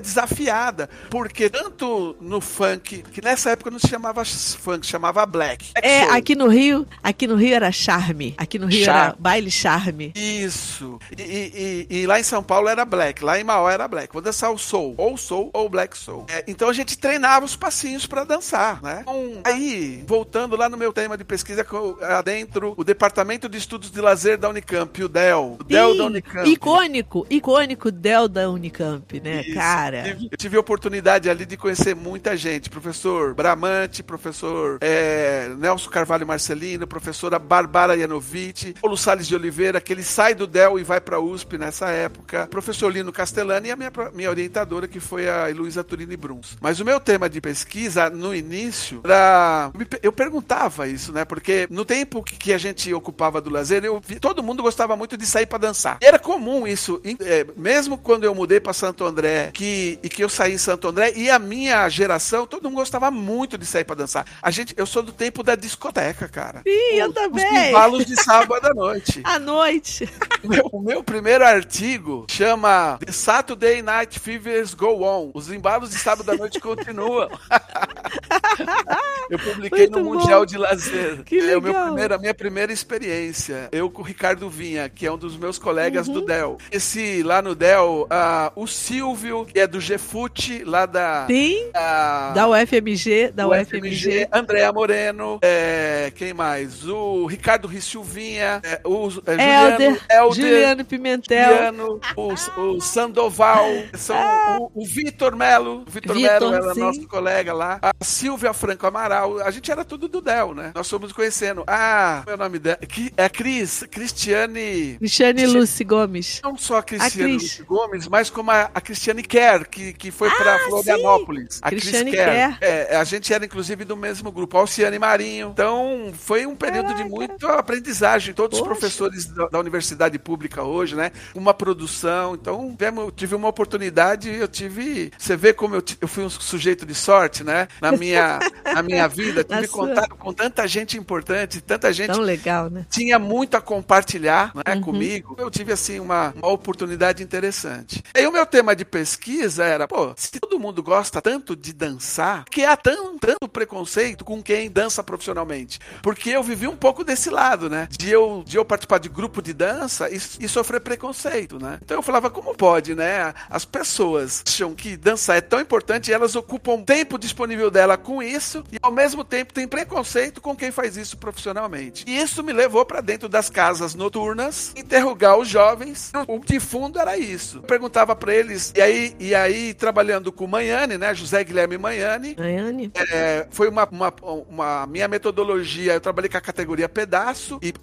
desafiada. Porque tanto no funk, que nessa época não se chamava funk, chamava black. É, aqui no Rio, aqui no Rio era charme. Aqui no Rio charme. era baile charme. Isso. E, e, e, e, lá em São Paulo era black, lá em Mauá era black. Vou dançar o soul, ou soul ou black soul. É, então a gente treinava os passinhos para dançar, né? Então, aí, voltando lá no meu tema de pesquisa, adentro o Departamento de Estudos de Lazer da Unicamp, o DEL. O DEL da Unicamp. Icônico, icônico DEL da Unicamp, né, Isso. cara? Eu tive a oportunidade ali de conhecer muita gente. Professor Bramante, professor é, Nelson Carvalho Marcelino, professora Barbara Janovic, Paulo Salles de Oliveira, que ele sai do DEL e vai para a USP nessa época, professor Lino Castellani e a minha, minha orientadora, que foi a Luísa Turini Bruns. Mas o meu tema de pesquisa, no início, era... eu perguntava isso, né? Porque no tempo que a gente ocupava do lazer, eu vi, todo mundo gostava muito de sair para dançar. Era comum isso, é, mesmo quando eu mudei para Santo André, que, e que eu saí em Santo André, e a minha geração, todo mundo gostava muito de sair para dançar. A gente, eu sou do tempo da discoteca, cara. Sim, eu também. Os de sábado à noite. à noite. O meu, o meu primeiro artigo chama The Saturday Night Fevers Go On. Os embalos de sábado à noite continuam. eu publiquei Muito no bom. Mundial de Lazer. Que legal. É o meu primeiro, a minha primeira experiência. Eu com o Ricardo Vinha, que é um dos meus colegas uhum. do Del. Esse lá no Del, uh, o Silvio, que é do GFUT, lá da. Sim. Uh, da UFMG. Da UFMG. UFMG Andréa Moreno. É, quem mais? O Ricardo Rissilvinha. É, o é, Juliano, Helder, Juliano Pimentel. Juliano, o, o Sandoval. São ah. o, o Vitor Melo. O Vitor Melo era sim. nosso colega lá. A Silvia Franco Amaral. A gente era tudo do Del, né? Nós fomos conhecendo. Ah, meu nome dela. É a Cris. Cristiane. Cristiane Lucy Gomes. Não só a Cristiane a Lucy Gomes, mas como a, a Cristiane Kerr, que, que foi ah, para Florianópolis. Sim. A Cristiane Cris Kerr. É, a gente era inclusive do mesmo grupo. Alciane Marinho. Então, foi um período Caraca. de muito aprendizagem. Todos Poxa. os professores da, da, universidade pública hoje, né? Uma produção. Então, tive uma oportunidade, eu tive. Você vê como eu, eu fui um sujeito de sorte, né? Na minha, na minha vida. Tive contato com tanta gente importante, tanta gente. Tão legal, né? Tinha muito a compartilhar né, uhum. comigo. Eu tive, assim, uma, uma oportunidade interessante. E o meu tema de pesquisa era, pô, se todo mundo gosta tanto de dançar, que há tanto preconceito com quem dança profissionalmente? Porque eu vivi um pouco desse lado, né? De eu, de eu participar de grupo de dança e, e sofrer preconceito, né? Então eu falava, como pode, né? As pessoas acham que dançar é tão importante e elas ocupam tempo disponível dela com isso e ao mesmo tempo tem preconceito com quem faz isso profissionalmente. E isso me levou para dentro das casas noturnas, interrogar os jovens. O de fundo era isso. Eu perguntava para eles, e aí, e aí trabalhando com Manhane, né? José Guilherme Manhane. Manhane. É, foi uma, uma, uma, minha metodologia. Eu trabalhei com a categoria pedaço e,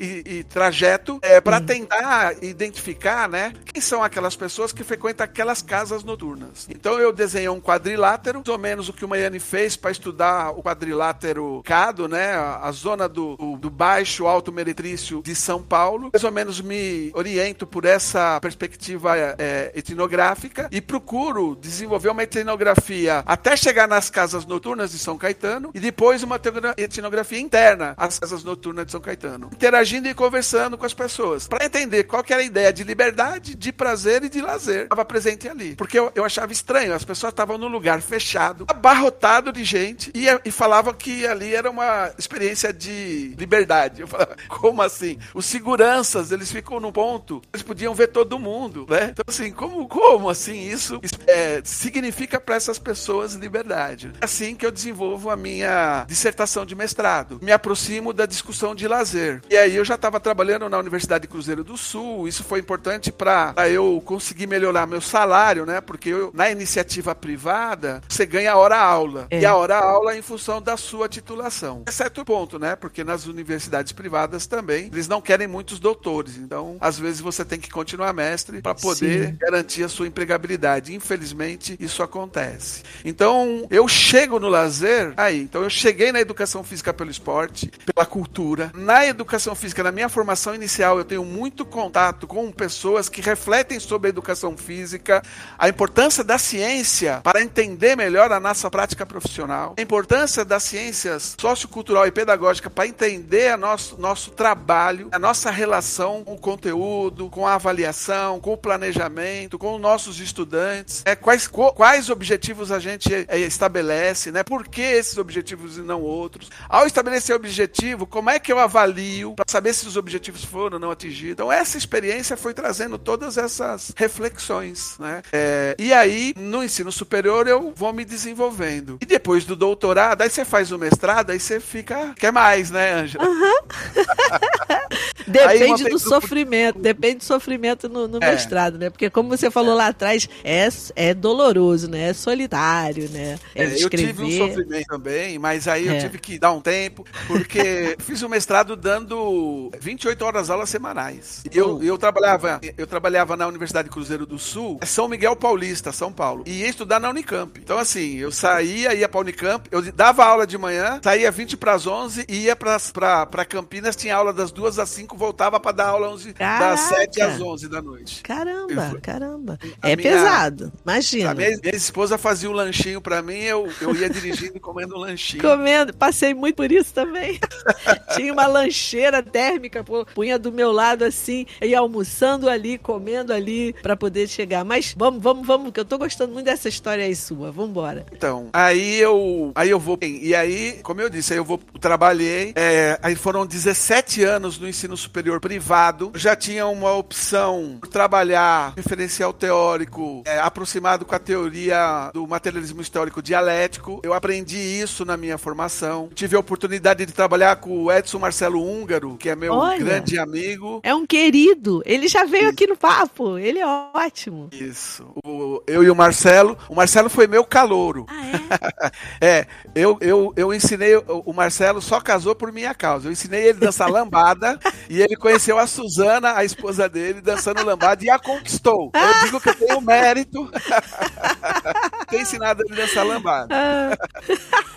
e, e trajeto é, para uhum. tentar identificar, né? Quem são aquelas pessoas que frequentam aquelas casas noturnas. Então eu desenhei um quadrilátero, mais ou menos o que o Mariani fez para estudar o quadrilátero Cado, né? A, a zona do, do, do, baixo alto meretrício de São Paulo. Mais ou menos me oriento por essa perspectiva é, etnográfica e procuro desenvolver uma etnografia até chegar nas casas noturnas de São Caetano e depois uma etnografia interna às casas noturnas de São Caetano, interagindo e conversando com as pessoas para entender qual que era a ideia de liberdade, de prazer e de lazer estava presente ali. Porque eu, eu achava estranho, as pessoas estavam num lugar fechado, abarrotado de gente e, e falavam que ali era uma experiência de liberdade. Eu falava, como assim? Os seguranças, eles ficam num ponto, eles podiam ver todo mundo, né? Então assim, como, como assim isso é, significa para essas pessoas liberdade? É assim que eu desenvolvo a minha dissertação de mestrado. Me aproximo da discussão de lazer. E aí eu já estava trabalhando na Universidade de Cruzeiro do Sul, isso foi importante para eu conseguir melhorar meu salário, né? Porque eu, na iniciativa privada, você ganha hora-aula. É. E a hora-aula é em função da sua titulação. É certo ponto, né? Porque nas universidades privadas também, eles não querem muitos doutores. Então, às vezes você tem que continuar mestre para poder Sim. garantir a sua empregabilidade. Infelizmente, isso acontece. Então, eu chego no lazer aí. Então, eu cheguei na educação física pelo esporte, pela cultura. Na educação física, na minha formação inicial, eu tenho muito contato com pessoas que refletem sobre a educação física, a importância da ciência para entender melhor a nossa prática profissional, a importância das ciências sociocultural e pedagógica para entender nosso, nosso trabalho, a nossa relação com o conteúdo, com a avaliação, com o planejamento, com os nossos estudantes, é, quais, quais objetivos a gente é, estabelece, né? por que esses objetivos e não outros. Ao estabelecer objetivo, como é que eu avalio para saber se os objetivos foram ou não atingidos? Então, essa experiência foi trazendo todas essas reflexões. Né? É, e aí, no ensino superior, eu vou me desenvolvendo. E depois do doutorado, aí você faz o mestrado, aí você fica. Quer mais, né, Ângela? Uhum. depende do sofrimento, depende do sofrimento no, no é. mestrado, né? Porque, como você falou é. lá atrás, é, é doloroso, né? É solitário, né? É, é eu tive um sofrimento também, mas aí eu é. tive que dar um tempo, porque fiz o mestrado dando 28 horas aulas semanais. Eu, oh. eu trabalhava, eu trabalhava na Universidade Cruzeiro do Sul, São Miguel Paulista, São Paulo, e ia estudar na Unicamp. Então, assim, eu saía, ia pra Unicamp, eu dava aula de manhã, saía 20 para as 11, ia pra, pra, pra Campinas, tinha aula das 2 às 5, voltava para dar aula 11, das 7 às 11 da noite. Caramba, caramba. É minha, pesado, imagina. Minha, minha, esposa fazia o um lanchinho para mim, eu, eu ia dirigindo e comendo um lanchinho. Comendo, passei muito por isso também. tinha uma lancheira térmica, punha do meu lado assim, ia almoçando ali, comendo ali, para poder chegar. Mas vamos, vamos, vamos, que eu tô gostando muito dessa história aí sua. Vambora. Então, aí eu, aí eu vou, e aí, como eu disse, aí eu vou, trabalhei, é, aí foram 17 anos no ensino superior privado, já tinha uma opção por trabalhar referencial teórico é, aproximado com a teoria do materialismo histórico dialético. Eu aprendi isso na minha formação. Tive a oportunidade de trabalhar com o Edson Marcelo Húngaro, que é meu Olha, grande amigo. É um querido. Ele já veio aqui no papo. Ele é ótimo. Isso. O, eu e o Marcelo. O Marcelo foi meu calouro. Ah, é? é, eu, eu, eu ensinei. O Marcelo só casou por minha causa. Eu ensinei ele dançar lambada e ele conheceu a Suzana, a esposa dele, dançando lambada e a conquistou. Eu digo que eu tenho mérito ter ensinado ele a dançar lambada. Ah.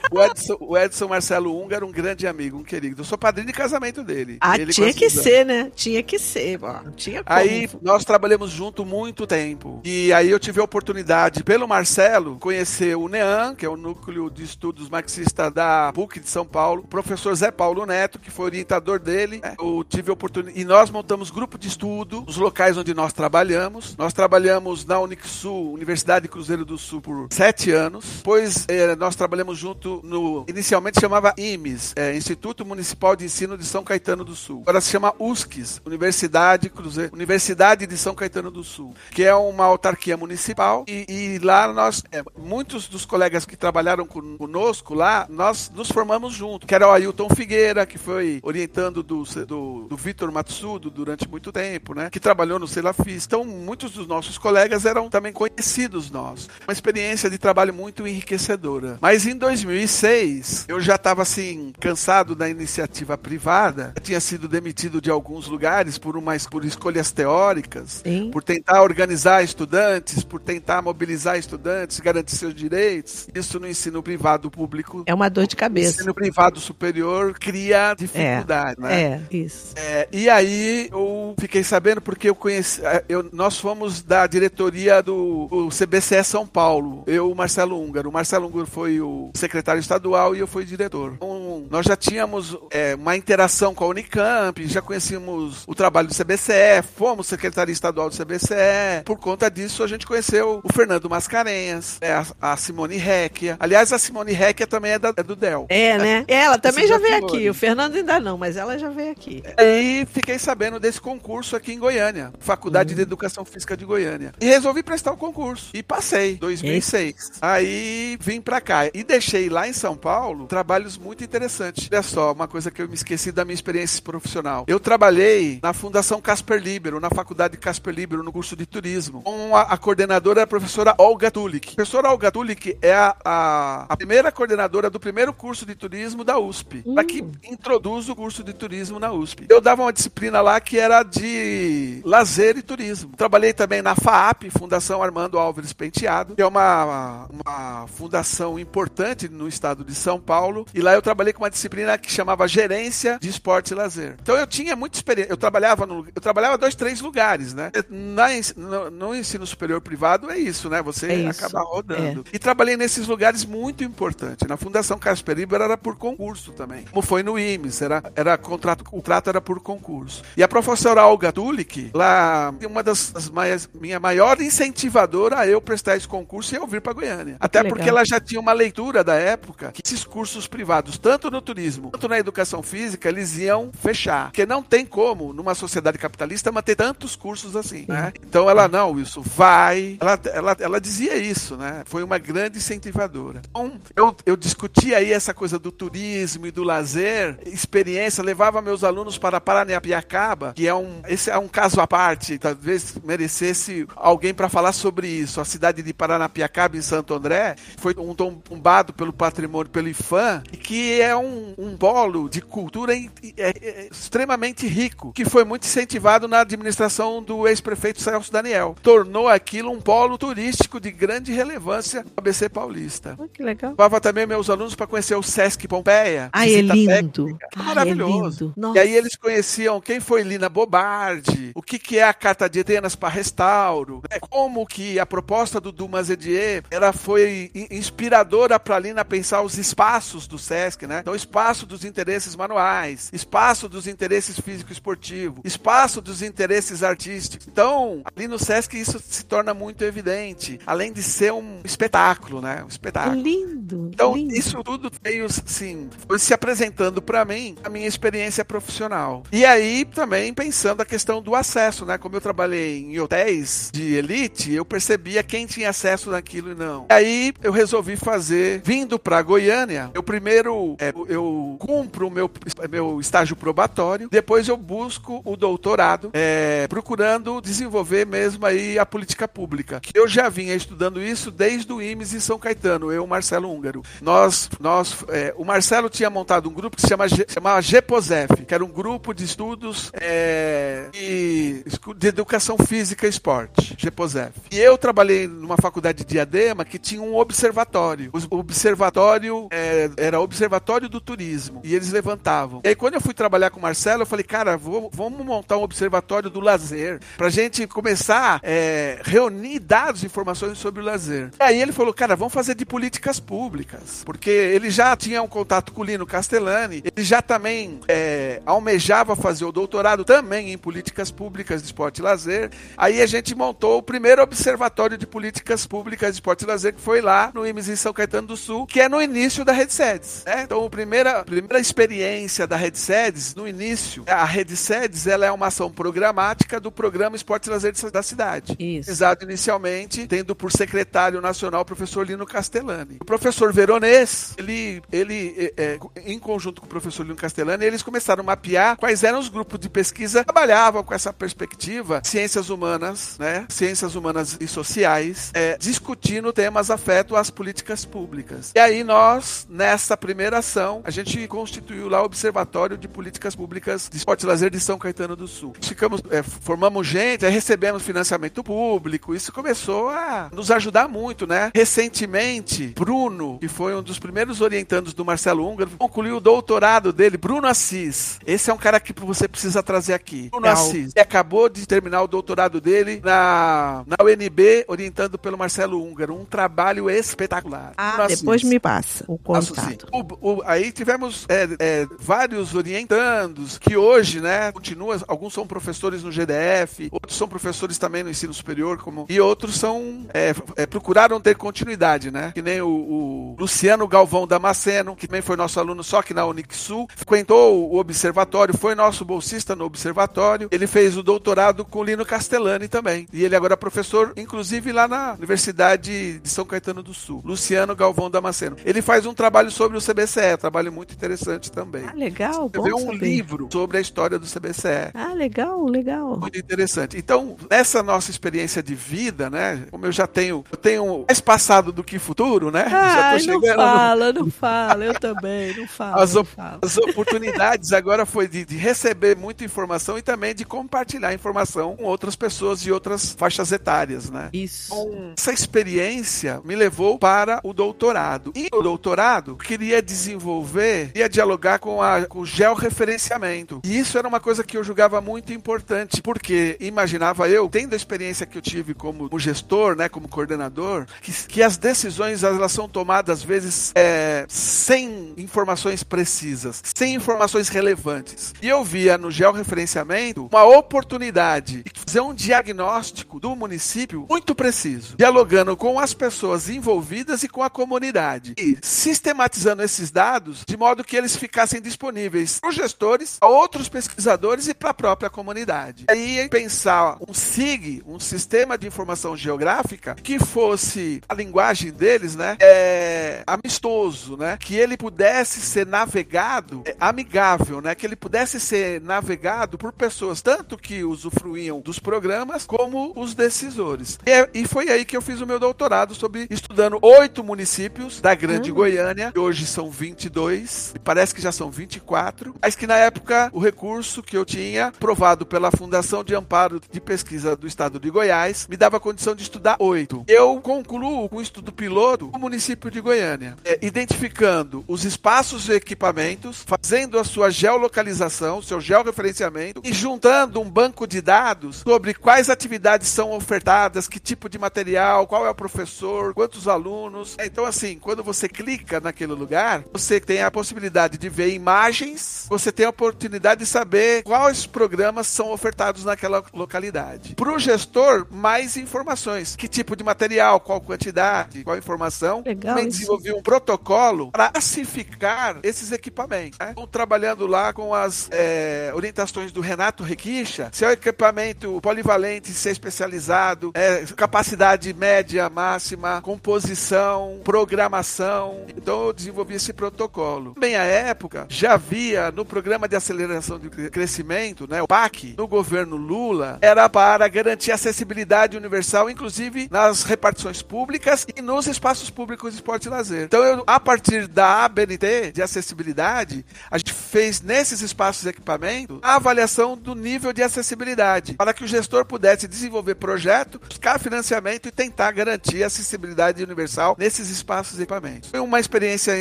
o, Edson, o Edson Marcelo Húngaro, um grande amigo, um querido. Eu sou padrinho de casamento dele. Ah, tinha que ser, né? Tinha que ser. tinha como. Aí nós trabalhamos junto muito tempo. E aí eu tive a oportunidade, pelo Marcelo, conhecer o NEAN, que é o Núcleo de Estudos Marxista da PUC de São Paulo, o professor Zé Paulo Neto, que foi orientador dele. Né? Eu tive a oportunidade. E nós montamos grupo de estudo, os locais onde nós trabalhamos. Nós trabalhamos na Unixul, Universidade Cruzeiro do Sul, por sete anos. Depois eh, nós trabalhamos junto no. Inicialmente chamava IMES, eh, Instituto Municipal de Ensino de São Caetano do Sul. Agora se chama USCS, Universidade Cruzeiro, Universidade de São Caetano do Sul, que é uma autarquia municipal. E, e lá nós, eh, muitos dos colegas que trabalharam conosco lá, nós nos formamos junto. Que era o Ailton Figueira, que foi orientando do, do, do Vitor Matsudo durante muito tempo, né? Que trabalhou no Selafis. Então, muitos dos nossos colegas eram também conhecidos nós. Uma experiência de trabalho muito enriquecedora. Mas em 2006, 2006, eu já estava assim, cansado da iniciativa privada, eu tinha sido demitido de alguns lugares por, uma, por escolhas teóricas, Sim. por tentar organizar estudantes, por tentar mobilizar estudantes, garantir seus direitos. Isso no ensino privado público. É uma dor de cabeça. No ensino privado superior cria dificuldade, é, né? É, isso. É, e aí eu fiquei sabendo porque eu conheci, eu, nós fomos da diretoria do CBCE São Paulo, eu, o Marcelo Húngaro. O Marcelo Húngaro foi o secretário estadual e eu fui diretor. Então, nós já tínhamos é, uma interação com a Unicamp, já conhecíamos o trabalho do CBCE, fomos secretaria estadual do CBCE. Por conta disso, a gente conheceu o Fernando Mascarenhas, é, a, a, Simone Recchia. Aliás, a Simone Recchia também é, da, é do DEL. É, né? Ela também já veio aqui. O Fernando ainda não, mas ela já veio aqui. E fiquei sabendo desse concurso aqui em Goiânia, Faculdade uhum. de Educação Física de Goiânia. E resolvi prestar o concurso. E passei, 2006. Aí vim pra cá. E deixei lá em São Paulo trabalhos muito interessantes. Olha só, uma coisa que eu me esqueci da minha experiência profissional. Eu trabalhei na Fundação Casper Libero, na Faculdade Casper Libero, no curso de turismo, com a, a coordenadora a professora Olga Tulik. A professora Olga Tulik é a, a, a, primeira coordenadora do primeiro curso de turismo da USP, uhum. que introduz o curso de turismo na USP. Eu dava uma disciplina lá que era de lazer e turismo. Trabalhei também na FAAP, Fundação Armando Álvares Penteado, que é uma, uma fundação importante no estado de São Paulo, e lá eu trabalhei com uma disciplina que chamava Gerência de Esporte e Lazer. Então eu tinha muita experiência, eu trabalhava no, eu trabalhava dois, três lugares, né? Na, no, no ensino superior privado é isso, né? Você é acaba rodando. É. E trabalhei nesses lugares muito importantes. Na Fundação Casper Libero era por concurso também. Como foi no IMES, era, era contrato, o contrato era por concurso. E a professora Olga Tulik, lá, uma das, das maias, minha maior incentivadora a eu prestar esse concurso e eu vir para Goiânia. Até porque ela já tinha uma leitura da época que esses cursos privados, tanto no turismo quanto na educação física, eles iam fechar. Porque não tem como, numa sociedade capitalista, manter tantos cursos assim, né? Então ela, não, Wilson, vai. Ela, ela, ela dizia isso, né? Foi uma grande incentivadora. Então, eu, eu discutia aí essa coisa do turismo e do lazer, experiência, levava meus alunos para Paranapiacaba, que é um, esse é um caso à parte, talvez merecesse alguém para falar sobre isso. A cidade de Paranapiacaba, em Santo André, foi um tombado pelo patrimônio, pelo IFAM, que é um, um polo de cultura é, é, extremamente rico, que foi muito incentivado na administração do ex-prefeito Celso Daniel. Tornou aquilo um polo turístico de grande relevância no ABC Paulista. Oh, que legal. Levava também meus alunos para conhecer o Sesc Pompeia. Ah, é lindo. Ah, maravilhoso. É lindo. E aí eles conheciam quem foi Lina Bobardi, o que, que é a Carta de Atenas para Restauro, né? como que a proposta do Dumas Edier ela foi inspiradora para Lina pensar os espaços do Sesc, né? Então, espaço dos interesses manuais, espaço dos interesses físico-esportivo, espaço dos interesses artísticos. Então, ali no Sesc isso se torna muito evidente, além de ser um espetáculo, né? Um espetáculo. Lindo. Então, lindo. isso tudo veio, assim, foi se apresentando para mim a minha experiência profissional. E aí, também pensando a questão do acesso, né? Como eu trabalhei em hotéis de elite, eu percebia quem tinha acesso naquilo e não. E aí, eu resolvi fazer, vindo para Goiânia, eu primeiro é, eu cumpro o meu, meu estágio probatório, depois eu busco o doutorado, é, procurando desenvolver mesmo aí a política pública. Eu já vinha estudando isso desde o IMES em São Caetano, eu, Marcelo Húngaro. Nós, nós é, o Marcelo tinha montado um grupo que se chama, chamava GEPOSEF, que era um grupo de estudos é, de, de, educação física e esporte, GEPOSEF. E eu trabalhei numa faculdade de Diadema que tinha um observatório. O observatório é, era observatório do turismo. E eles levantavam. E aí, quando eu fui trabalhar com o Marcelo, eu falei, cara, vou, vamos montar um observatório do lazer. Pra gente começar a é, reunir dados e informações sobre o lazer. E aí ele falou, cara, vamos fazer de políticas públicas. Porque ele já tinha um contato com o Lino Castellani, ele já também é, almejava fazer o doutorado também em políticas públicas de esporte e lazer. Aí a gente montou o primeiro observatório de políticas públicas de esporte e lazer, que foi lá no IMES em São Caetano do Sul, que é no início da Rede Sedes. Né? Então primeira, primeira experiência da Rede Sedes, no início, a Rede Sedes ela é uma ação programática do programa Esporte e Lazer da cidade. Isso. Exato, inicialmente, tendo por secretário nacional o professor Lino Castellani. O professor Veronês, ele, ele é, é, em conjunto com o professor Lino Castellani, eles começaram a mapear quais eram os grupos de pesquisa que trabalhavam com essa perspectiva, ciências humanas, né? Ciências humanas e sociais, é, discutindo temas afetos às políticas públicas. E aí nós, nessa primeira ação, a gente constituiu lá o Observatório de Políticas Públicas de Esporte e Lazer de São Caetano do Sul. Ficamos, é, formamos gente, recebemos financiamento público, isso começou a nos ajudar muito, né? Recentemente, Bruno, que foi um dos primeiros orientandos do Marcelo Húngaro, concluiu o doutorado dele, Bruno Assis. Esse é um cara que você precisa trazer aqui. Bruno Legal. Assis. Ele acabou de terminar o doutorado dele na, na UNB, orientando pelo Marcelo Húngaro. Um trabalho espetacular. Ah, depois me passa o contato. O- o- aí tivemos é, é, vários orientandos que hoje, né, continuam. Alguns são professores no GDF, outros são professores também no ensino superior, como e outros são é, é, procuraram ter continuidade, né? Que nem o, o Luciano Galvão Damasceno, que também foi nosso aluno só que na Unixul, frequentou o observatório, foi nosso bolsista no observatório. Ele fez o doutorado com Lino Castellani também. E ele agora é professor, inclusive lá na Universidade de São Caetano do Sul. Luciano Galvão Damasceno. Ele faz um trabalho sobre o CBCE, trabalho muito interessante também. Ah, legal, bom Escreveu um saber. livro sobre a história do CBCE. Ah, legal, legal. Muito interessante. Então, nessa nossa experiência de vida, né? Como eu já tenho, eu tenho mais passado do que futuro, né? tô não chegando no- fala, não fala, eu também, não fala, As, op- fala. as oportunidades agora foi de, de receber muita informação e também de compartilhar informação com outras pessoas de outras faixas etárias, né? Isso. Essa experiência me levou para o doutorado. E o doutorado queria desenvolver, queria dialogar com, a, com o georreferenciamento. E isso era uma coisa que eu julgava muito importante, porque imaginava eu, tendo a experiência que eu tive como, como gestor, né, como coordenador, que, que as decisões elas são tomadas às vezes é, sem informações precisas, sem informações relevantes. E eu via no georreferenciamento uma oportunidade de fazer um diagnóstico do município muito preciso, dialogando com as pessoas envolvidas e com a comunidade e sistematizando esses dados de modo que eles ficassem disponíveis para os gestores, a outros pesquisadores e para a própria comunidade. Aí pensar um SIG, um sistema de informação geográfica que fosse a linguagem deles, né, é, amistoso, né, que ele pudesse ser navegado, é, amigável, né, que ele pudesse ser navegado por pessoas tanto que usufruíam dos programas como os decisores. E, é- e foi aí que eu fiz o meu doutorado sobre estudando oito municípios da Grande Goiânia, que hoje são 22, e parece que já são 24, mas que na época o recurso que eu tinha aprovado pela Fundação de Amparo de Pesquisa do Estado de Goiás me dava condição de estudar oito. Eu concluo com o estudo piloto o município de Goiânia, é, identificando os espaços e equipamentos, fazendo a sua geolocalização, seu georreferenciamento e juntando um banco de dados sobre quais atividades são ofertadas, que tipo de material, qual é o professor, quantos alunos. Então, assim, quando você clica naquele lugar, você tem a possibilidade de ver imagens, você tem a oportunidade de saber quais programas são ofertados naquela localidade. Para o gestor, mais informações. Que tipo de material, qual quantidade, qual informação. Legal Também desenvolvi um protocolo para classificar esses equipamentos. Né? Então, trabalhando lá com as é, orientações do Renato Requicha, se é um equipamento polivalente, ser especializado, é, capacidade média, máxima, composição, programação. Então eu desenvolvi esse protocolo. Também à época, já havia no programa de aceleração de crescimento, né, o PAC, no governo Lula, era para garantir acessibilidade universal, inclusive nas repartições públicas e nos espaços públicos de esporte e lazer. Então, eu, a partir da ABNT de acessibilidade, a gente fez nesses espaços de equipamento a avaliação do nível de acessibilidade, para que o gestor pudesse desenvolver projeto, buscar financiamento e tentar garantir a acessibilidade universal nesses espaços de equipamento. Foi uma experiência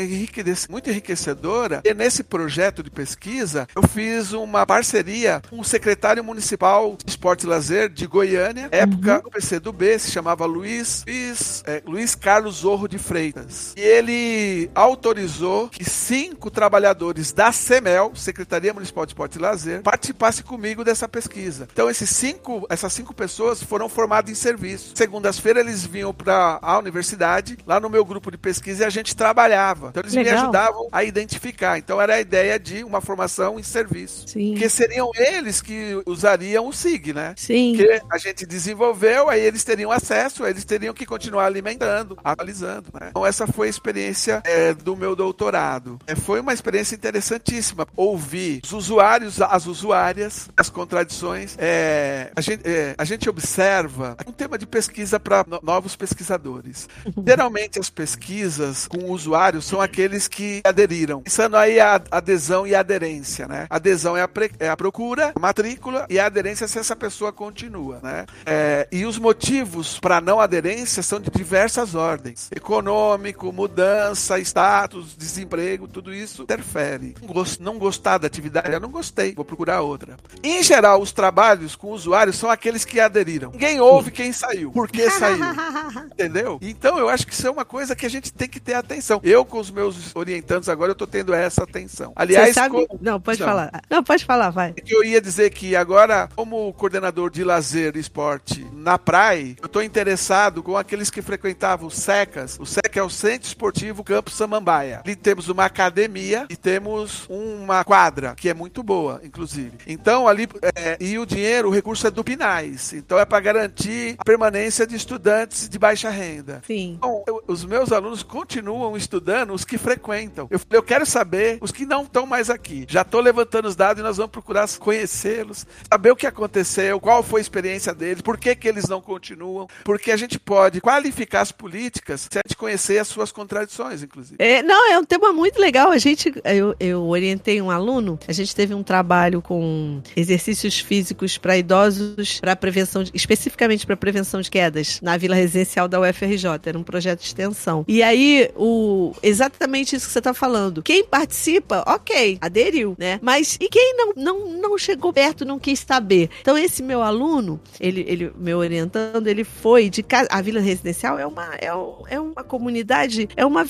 muito enriquecedora e nesse projeto de pesquisa eu fiz uma parceria com o secretário municipal de esporte e lazer de Goiânia, época do PC do B, se chamava Luiz, Luiz, é, Luiz Carlos Zorro de Freitas. E ele autorizou que cinco trabalhadores da CEMEL, Secretaria Municipal de Esporte e Lazer, participassem comigo dessa pesquisa. Então esses cinco, essas cinco pessoas foram formadas em serviço. Segundas-feiras eles vinham para a universidade, lá no meu grupo de pesquisa e a gente trabalhava. Então eles Legal. me ajudavam a identificar. Então era a ideia de uma formação em serviço. Sim. Que seriam eles que usariam o SIG, né? Sim. Que a gente desenvolveu, aí eles teriam acesso, aí eles teriam que continuar alimentando, atualizando, né? Então essa foi a experiência é, do meu doutorado. É, foi uma experiência interessantíssima. Ouvir os usuários, as usuárias, as contradições. É, a, gente, é, a gente observa um tema de pesquisa para no, novos pesquisadores. Geralmente as pesquisas com usuários são aqueles que aderiram. Pensando aí a adesão e a aderência, né? Adesão é a, pre, é a procura, a matrícula e a aderência se essa pessoa continua, né? É, e os motivos para não aderência são de diversas ordens: econômico, mudança, status, desemprego, tudo isso interfere. Não gostar da atividade, eu não gostei, vou procurar outra. Em geral, os trabalhos com usuários são aqueles que aderiram. Ninguém ouve quem saiu, por que saiu, entendeu? Então eu acho que isso é uma coisa que a gente tem que ter atenção. Eu com os meus orientandos agora eu tô tendo essa atenção. Aliás, sabe... não pode não. falar. Não pode falar, vai. Eu ia dizer que agora, como coordenador de lazer e esporte na praia, eu tô interessado com aqueles que frequentavam o SECAS. O SECA é o Centro Esportivo Campo Samambaia. Ali temos uma academia e temos uma quadra, que é muito boa, inclusive. Então, ali, é, e o dinheiro, o recurso é do Pinais. Então, é para garantir a permanência de estudantes de baixa renda. Sim. Então, eu, os meus alunos continuam estudando, os que frequentam. Eu, eu quero saber os que não estão mais aqui. Já estou levantando os dados e nós vamos procurar conhecê-los, saber o que aconteceu, qual foi a experiência deles, por que, que eles não continuam, porque a gente pode qualificar as políticas se a gente conhecer as suas contradições, inclusive. É, não, é um tema muito legal. A gente, eu, eu orientei um aluno, a gente teve um trabalho com exercícios físicos para idosos, para prevenção, de, especificamente para prevenção de quedas, na Vila Residencial da UFRJ. Era um projeto de extensão. E aí, o, exatamente isso que você está falando. Quem participa, ok, aderiu, né? Mas e quem não, não, não chegou perto, não quis saber? Então, esse meu aluno, ele, ele meu orientando, ele foi de casa. A Vila Residencial é uma, é, é uma comunidade, é uma.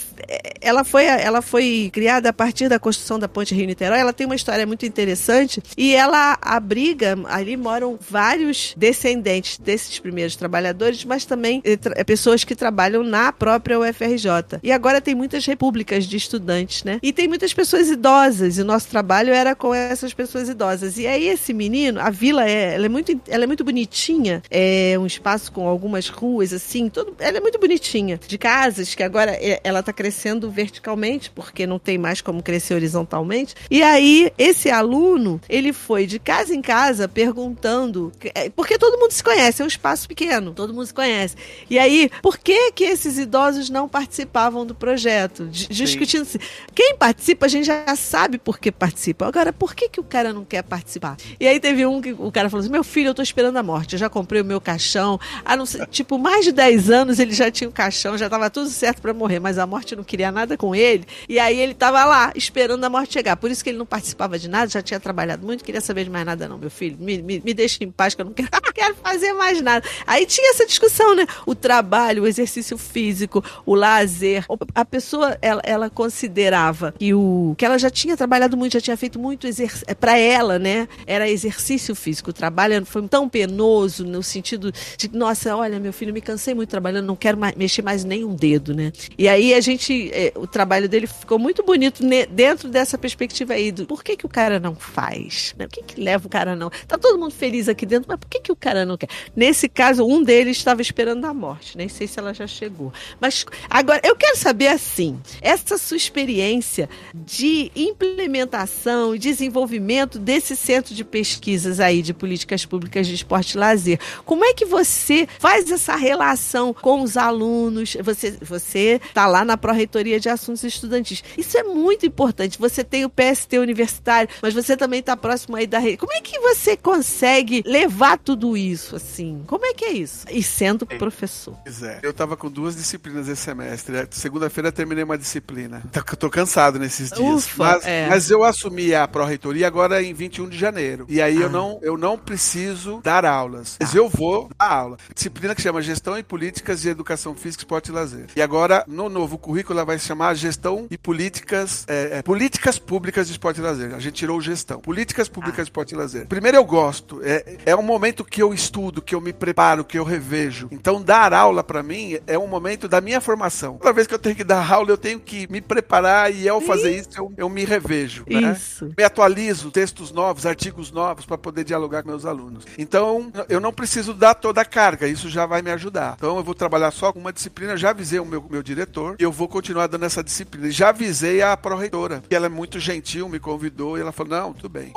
Ela foi, ela foi criada a partir da construção da ponte Rio-Niterói. Ela tem uma história muito interessante e ela abriga, ali moram vários descendentes desses primeiros trabalhadores, mas também é, pessoas que trabalham na própria UFRJ. E agora tem muitas repúblicas de estudantes, né? E tem muitas pessoas idosas, e o nosso trabalho era com essas pessoas idosas. E aí esse menino, a vila é, ela é muito, ela é muito bonitinha, é um espaço com algumas ruas assim, tudo, ela é muito bonitinha, de casas que agora é, ela está crescendo verticalmente porque não tem mais como crescer horizontalmente. E aí esse aluno, ele foi de casa em casa perguntando, é, porque todo mundo se conhece, é um espaço pequeno, todo mundo se conhece. E aí, por que que esses idosos não participavam do projeto? Discutindo assim, quem participa, a gente já sabe por que participa. Agora, por que que o cara não quer participar? E aí teve um que o cara falou assim: "Meu filho, eu tô esperando a morte. Eu já comprei o meu caixão. Ah, não sei, tipo, mais de 10 anos ele já tinha o caixão, já tava tudo certo para morrer, mas a morte não queria nada com ele. E aí ele tava lá esperando a morte chegar. Por isso que ele não participava de nada, já tinha trabalhado muito, queria saber de mais nada não, meu filho. Me, me, me deixa em paz que eu não quero, quero fazer mais nada. Aí tinha essa discussão, né? O trabalho, o exercício físico, o lazer. A pessoa, ela, ela considerava que o que ela já tinha trabalhado muito, já tinha feito muito exercício, é, para ela, né? Era exercício físico. O trabalho foi tão penoso no sentido de, nossa, olha, meu filho, me cansei muito trabalhando, não quero mais, mexer mais nem um dedo, né? E aí a gente, é, o trabalho dele ficou muito bonito dentro dessa perspectiva aí do por que que o cara não faz? Né? O que que leva o cara não? Tá todo mundo feliz aqui dentro, mas por que que o cara não quer? Nesse caso, um deles estava esperando a morte, nem sei se ela já chegou. Mas agora, eu quero saber assim, essa sua experiência de implementação e desenvolvimento desse centro de pesquisas aí de políticas públicas de esporte e lazer, como é que você faz essa relação com os alunos? Você você tá lá na Pró-Reitoria de Assuntos Estudantis. Isso é muito importante. Você tem o PST universitário, mas você também está próximo aí da rede. Como é que você consegue levar tudo isso assim? Como é que é isso? E sendo professor. Pois é. Eu tava com duas disciplinas esse semestre. Segunda-feira terminei uma disciplina. Eu tô cansado nesses dias. Ufa, mas, é. mas eu assumi a pró-reitoria agora em 21 de janeiro. E aí ah. eu, não, eu não preciso dar aulas. Mas eu vou dar aula. Disciplina que chama Gestão e Políticas de Educação Física, Esporte e Lazer. E agora, no novo currículo, ela vai chamar Gestão e Políticas, é, é, Políticas Públicas de Esporte e Lazer. A gente tirou gestão. Políticas Públicas ah. de Esporte e Lazer. Primeiro eu gosto. É, é um momento que eu estudo, que eu me preparo, que eu revejo. Então dar aula para mim é um momento da minha formação. Toda vez que eu tenho que dar aula, eu tenho que me preparar e ao fazer isso, eu, eu me revejo. Né? Isso. Me atualizo textos novos, artigos novos para poder dialogar com meus alunos. Então, eu não preciso dar toda a carga, isso já vai me ajudar. Então, eu vou trabalhar só com uma disciplina, já avisei o meu, meu diretor e eu vou continuar dando essa disciplina. Já avisei a pró-reitora, que ela é muito gentil, me convidou e ela falou: não, tudo bem.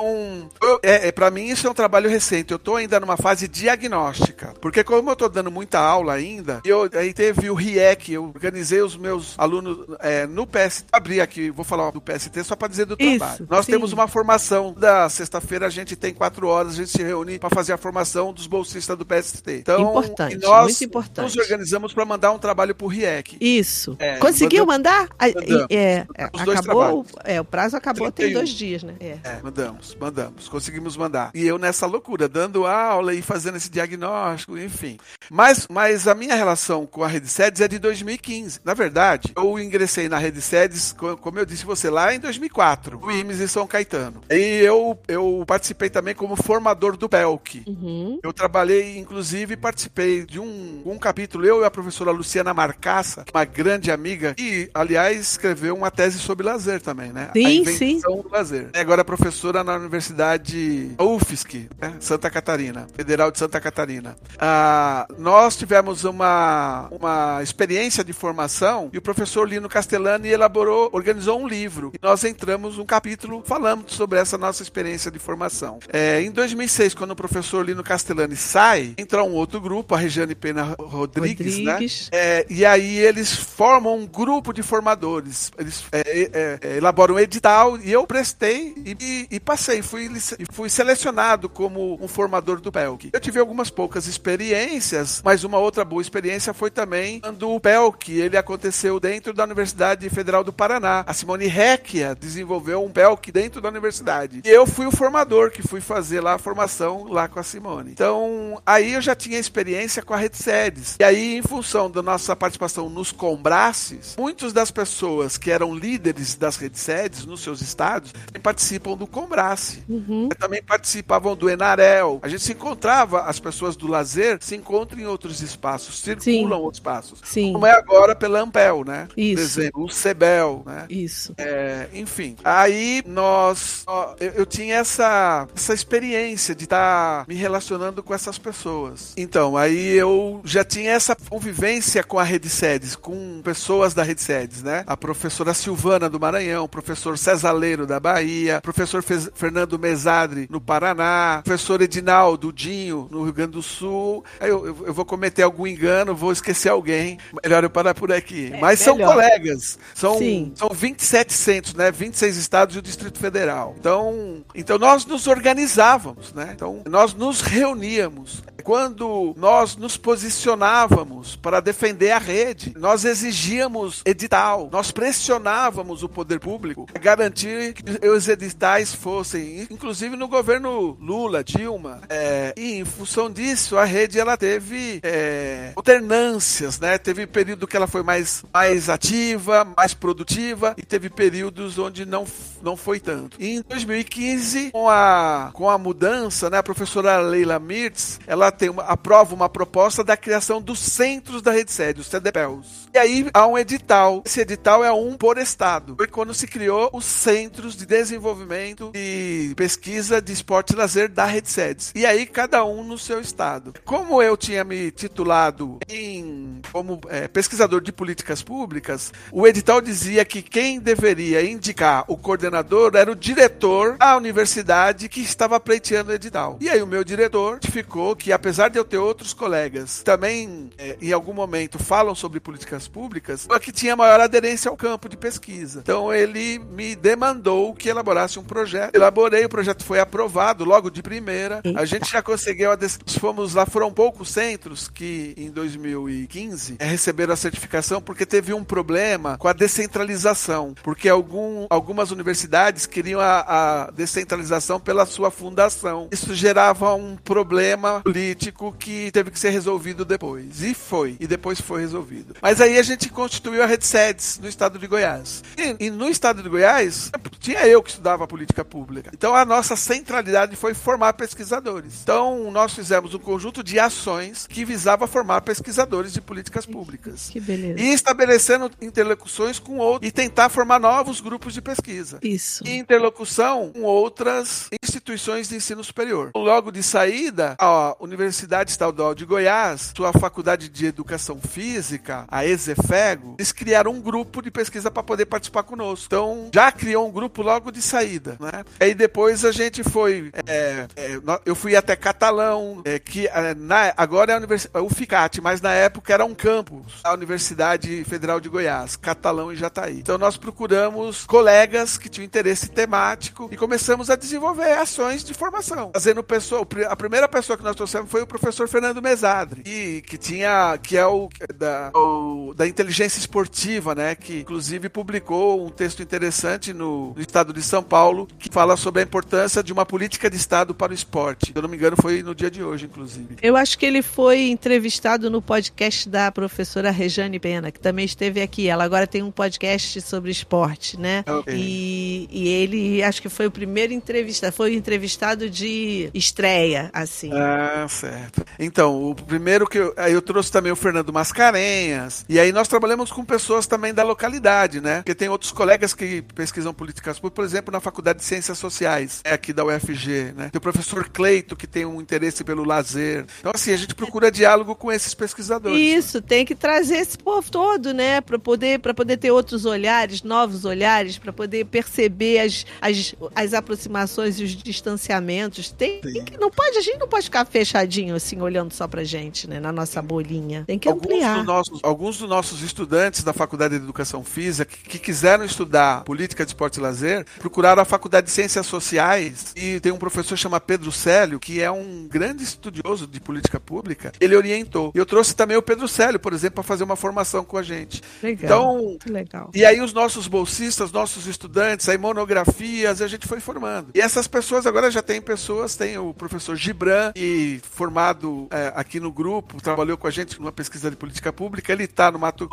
Eu, é, é, para mim, isso é um trabalho recente. Eu estou ainda numa fase diagnóstica, porque como eu estou dando muita aula ainda, eu, aí teve o RIEC, eu organizei os meus alunos é, no PST. Abri aqui, vou falar do PST só para dizer do Isso, trabalho. Nós sim. temos uma formação da sexta-feira, a gente tem quatro horas, a gente se reúne para fazer a formação dos bolsistas do PST. Então, Importante, e nós muito importante. nos organizamos para mandar um trabalho para o RIEC. Isso. É, Conseguiu mandar? A- Mandamos. é, acabou. É, o prazo acabou tem 31. dois dias, né? É. É, mandamos, mandamos, conseguimos mandar. E eu nessa loucura, dando aula e fazendo esse diagnóstico, enfim. Mas, mas a minha relação com a Rede Sedes é de 2015. Na verdade, eu ingressei na Rede Sedes, co- como eu disse você, lá em 2004, no IMES em São Caetano. E eu, eu participei também como formador do PELC. Uhum. Eu trabalhei, inclusive, participei de um, um capítulo, eu e a professora Luciana Marcaça, uma grande amiga, e, aliás, escreveu uma tese sobre lazer também, né? Sim, a invenção do lazer. E agora é professora na Universidade UFSC, né? Santa Catarina, Federal de Santa Catarina. Ah, nós tivemos uma, uma experiência de formação e o professor Lino Castellani elaborou, organizou um livro. E nós entramos um capítulo falando sobre essa nossa experiência de formação. É, em 2006, quando o professor Lino Castellani sai, entra um outro grupo, a Regiane Pena Rodrigues, Rodrigues. né? É, e aí eles formam um grupo de formadores. Eles é, é, é, elaboram um edital e eu prestei e, e- e passei. Fui, fui selecionado como um formador do PELC. Eu tive algumas poucas experiências, mas uma outra boa experiência foi também quando o PELC ele aconteceu dentro da Universidade Federal do Paraná. A Simone Recchia desenvolveu um PELC dentro da universidade. E eu fui o formador que fui fazer lá a formação lá com a Simone. Então, aí eu já tinha experiência com a Rede Sedes. E aí, em função da nossa participação nos Combraces, muitas das pessoas que eram líderes das Redes Sedes nos seus estados participam do Combrace. Uhum. Também participavam do Enarel. A gente se encontrava, as pessoas do lazer se encontram em outros espaços, circulam outros espaços. Sim. Como é agora pela Ampel, né? Isso. Por exemplo, o Cebel, né? Isso. É, enfim, aí nós. ó, eu, eu tinha essa, essa experiência de estar me relacionando com essas pessoas. Então, aí eu já tinha essa convivência com a Rede Sedes, com pessoas da Rede Sedes, né? A professora Silvana do Maranhão, o professor César Leiro da Bahia, o professor Fernando Mesadri no Paraná, professor Edinaldo Dinho no Rio Grande do Sul. Aí eu, eu- eu vou cometer algum engano, vou esquecer alguém. Melhor eu parar por aqui. É, Mas são melhor. colegas. São, Sim. são 27 centros, né? 26 estados e o Distrito Federal. Então, então nós nos organizávamos, né? Então nós nos reuníamos. Quando nós nos posicionávamos para defender a rede, nós exigíamos edital, nós pressionávamos o poder público a garantir que os editais fossem, inclusive no governo Lula, Dilma, é, e em função disso a rede ela teve é, alternâncias, né? Teve período que ela foi mais, mais ativa, mais produtiva e teve períodos onde não, não foi tanto. E em 2015, com a, com a mudança, né, a professora Leila Mirtz, ela tem uma, aprova uma proposta da criação dos centros da rede sede, os CDPELs. E aí há um edital. Esse edital é um por estado. Foi quando se criou os centros de desenvolvimento e pesquisa de esporte e lazer da rede sedes. E aí cada um no seu estado. Como eu tinha me titulado em como é, pesquisador de políticas públicas, o edital dizia que quem deveria indicar o coordenador era o diretor da universidade que estava pleiteando o edital. E aí o meu diretor ficou que apesar de eu ter outros colegas também é, em algum momento falam sobre políticas públicas, eu é que tinha maior aderência ao campo de pesquisa. Então ele me demandou que elaborasse um projeto. Elaborei, o projeto foi aprovado logo de primeira. A gente já conseguiu, a des- fomos lá, foram poucos centros que em 2015 eh, receberam a certificação porque teve um problema com a descentralização, porque algum, algumas universidades queriam a, a descentralização pela sua fundação. Isso gerava um problema político que teve que ser resolvido depois. E foi, e depois foi resolvido. Mas aí a gente constituiu a Rede Sedes no estado de Goiás. E, e no estado de Goiás, tinha eu que estudava política pública. Então a nossa centralidade foi formar pesquisadores. Então nós fizemos um conjunto de ações que visava formar pesquisadores de política políticas públicas. Que beleza. E estabelecendo interlocuções com outros e tentar formar novos grupos de pesquisa. Isso. E interlocução com outras instituições de ensino superior. Logo de saída, a Universidade Estadual de Goiás, sua Faculdade de Educação Física, a EZEFEGO, eles criaram um grupo de pesquisa para poder participar conosco. Então, já criou um grupo logo de saída, né? Aí depois a gente foi, é, é, eu fui até Catalão, é, que é, na, agora é a Univers, o FICAT, mas na época era um campus da Universidade Federal de Goiás, Catalão e Jataí. Então nós procuramos colegas que tinham interesse temático e começamos a desenvolver ações de formação, fazendo pessoa, a primeira pessoa que nós trouxemos foi o professor Fernando Mesadre, que, que tinha, que é o da, o da inteligência esportiva, né? Que inclusive publicou um texto interessante no, no estado de São Paulo que fala sobre a importância de uma política de Estado para o esporte. Se eu não me engano, foi no dia de hoje, inclusive. Eu acho que ele foi entrevistado no podcast da professora Rejane Pena, que também esteve aqui. Ela agora tem um podcast sobre esporte, né? Okay. E, e ele, acho que foi o primeiro entrevistado, foi o entrevistado de estreia, assim. Ah, certo. Então, o primeiro que eu, aí eu trouxe também o Fernando Mascarenhas, e aí nós trabalhamos com pessoas também da localidade, né? Porque tem outros colegas que pesquisam políticas públicas, por exemplo, na Faculdade de Ciências Sociais, é aqui da UFG, né? Tem o professor Cleito, que tem um interesse pelo lazer. Então, assim, a gente procura diálogo com esses pesquisadores. Isso, tem que trazer esse povo todo, né? Para poder, poder ter outros olhares, novos olhares, para poder perceber as, as, as aproximações e os distanciamentos. Tem, tem, que, não pode, a gente não pode ficar fechadinho assim, olhando só pra gente, né? Na nossa bolinha. Tem que ampliar. Alguns, do nossos, alguns dos nossos estudantes da Faculdade de Educação Física que, que quiseram estudar política de esporte e lazer, procuraram a Faculdade de Ciências Sociais e tem um professor chamado Pedro Célio, que é um grande estudioso de política pública. Ele orientou. E eu trouxe também o Pedro Célio, por exemplo, para fazer uma formação com a gente. Legal. Então, legal. E aí os nossos bolsistas, nossos estudantes, aí monografias, a gente foi formando. E essas pessoas agora já tem pessoas, tem o professor Gibran, que formado é, aqui no grupo, trabalhou com a gente numa pesquisa de política pública. Ele está no Mato,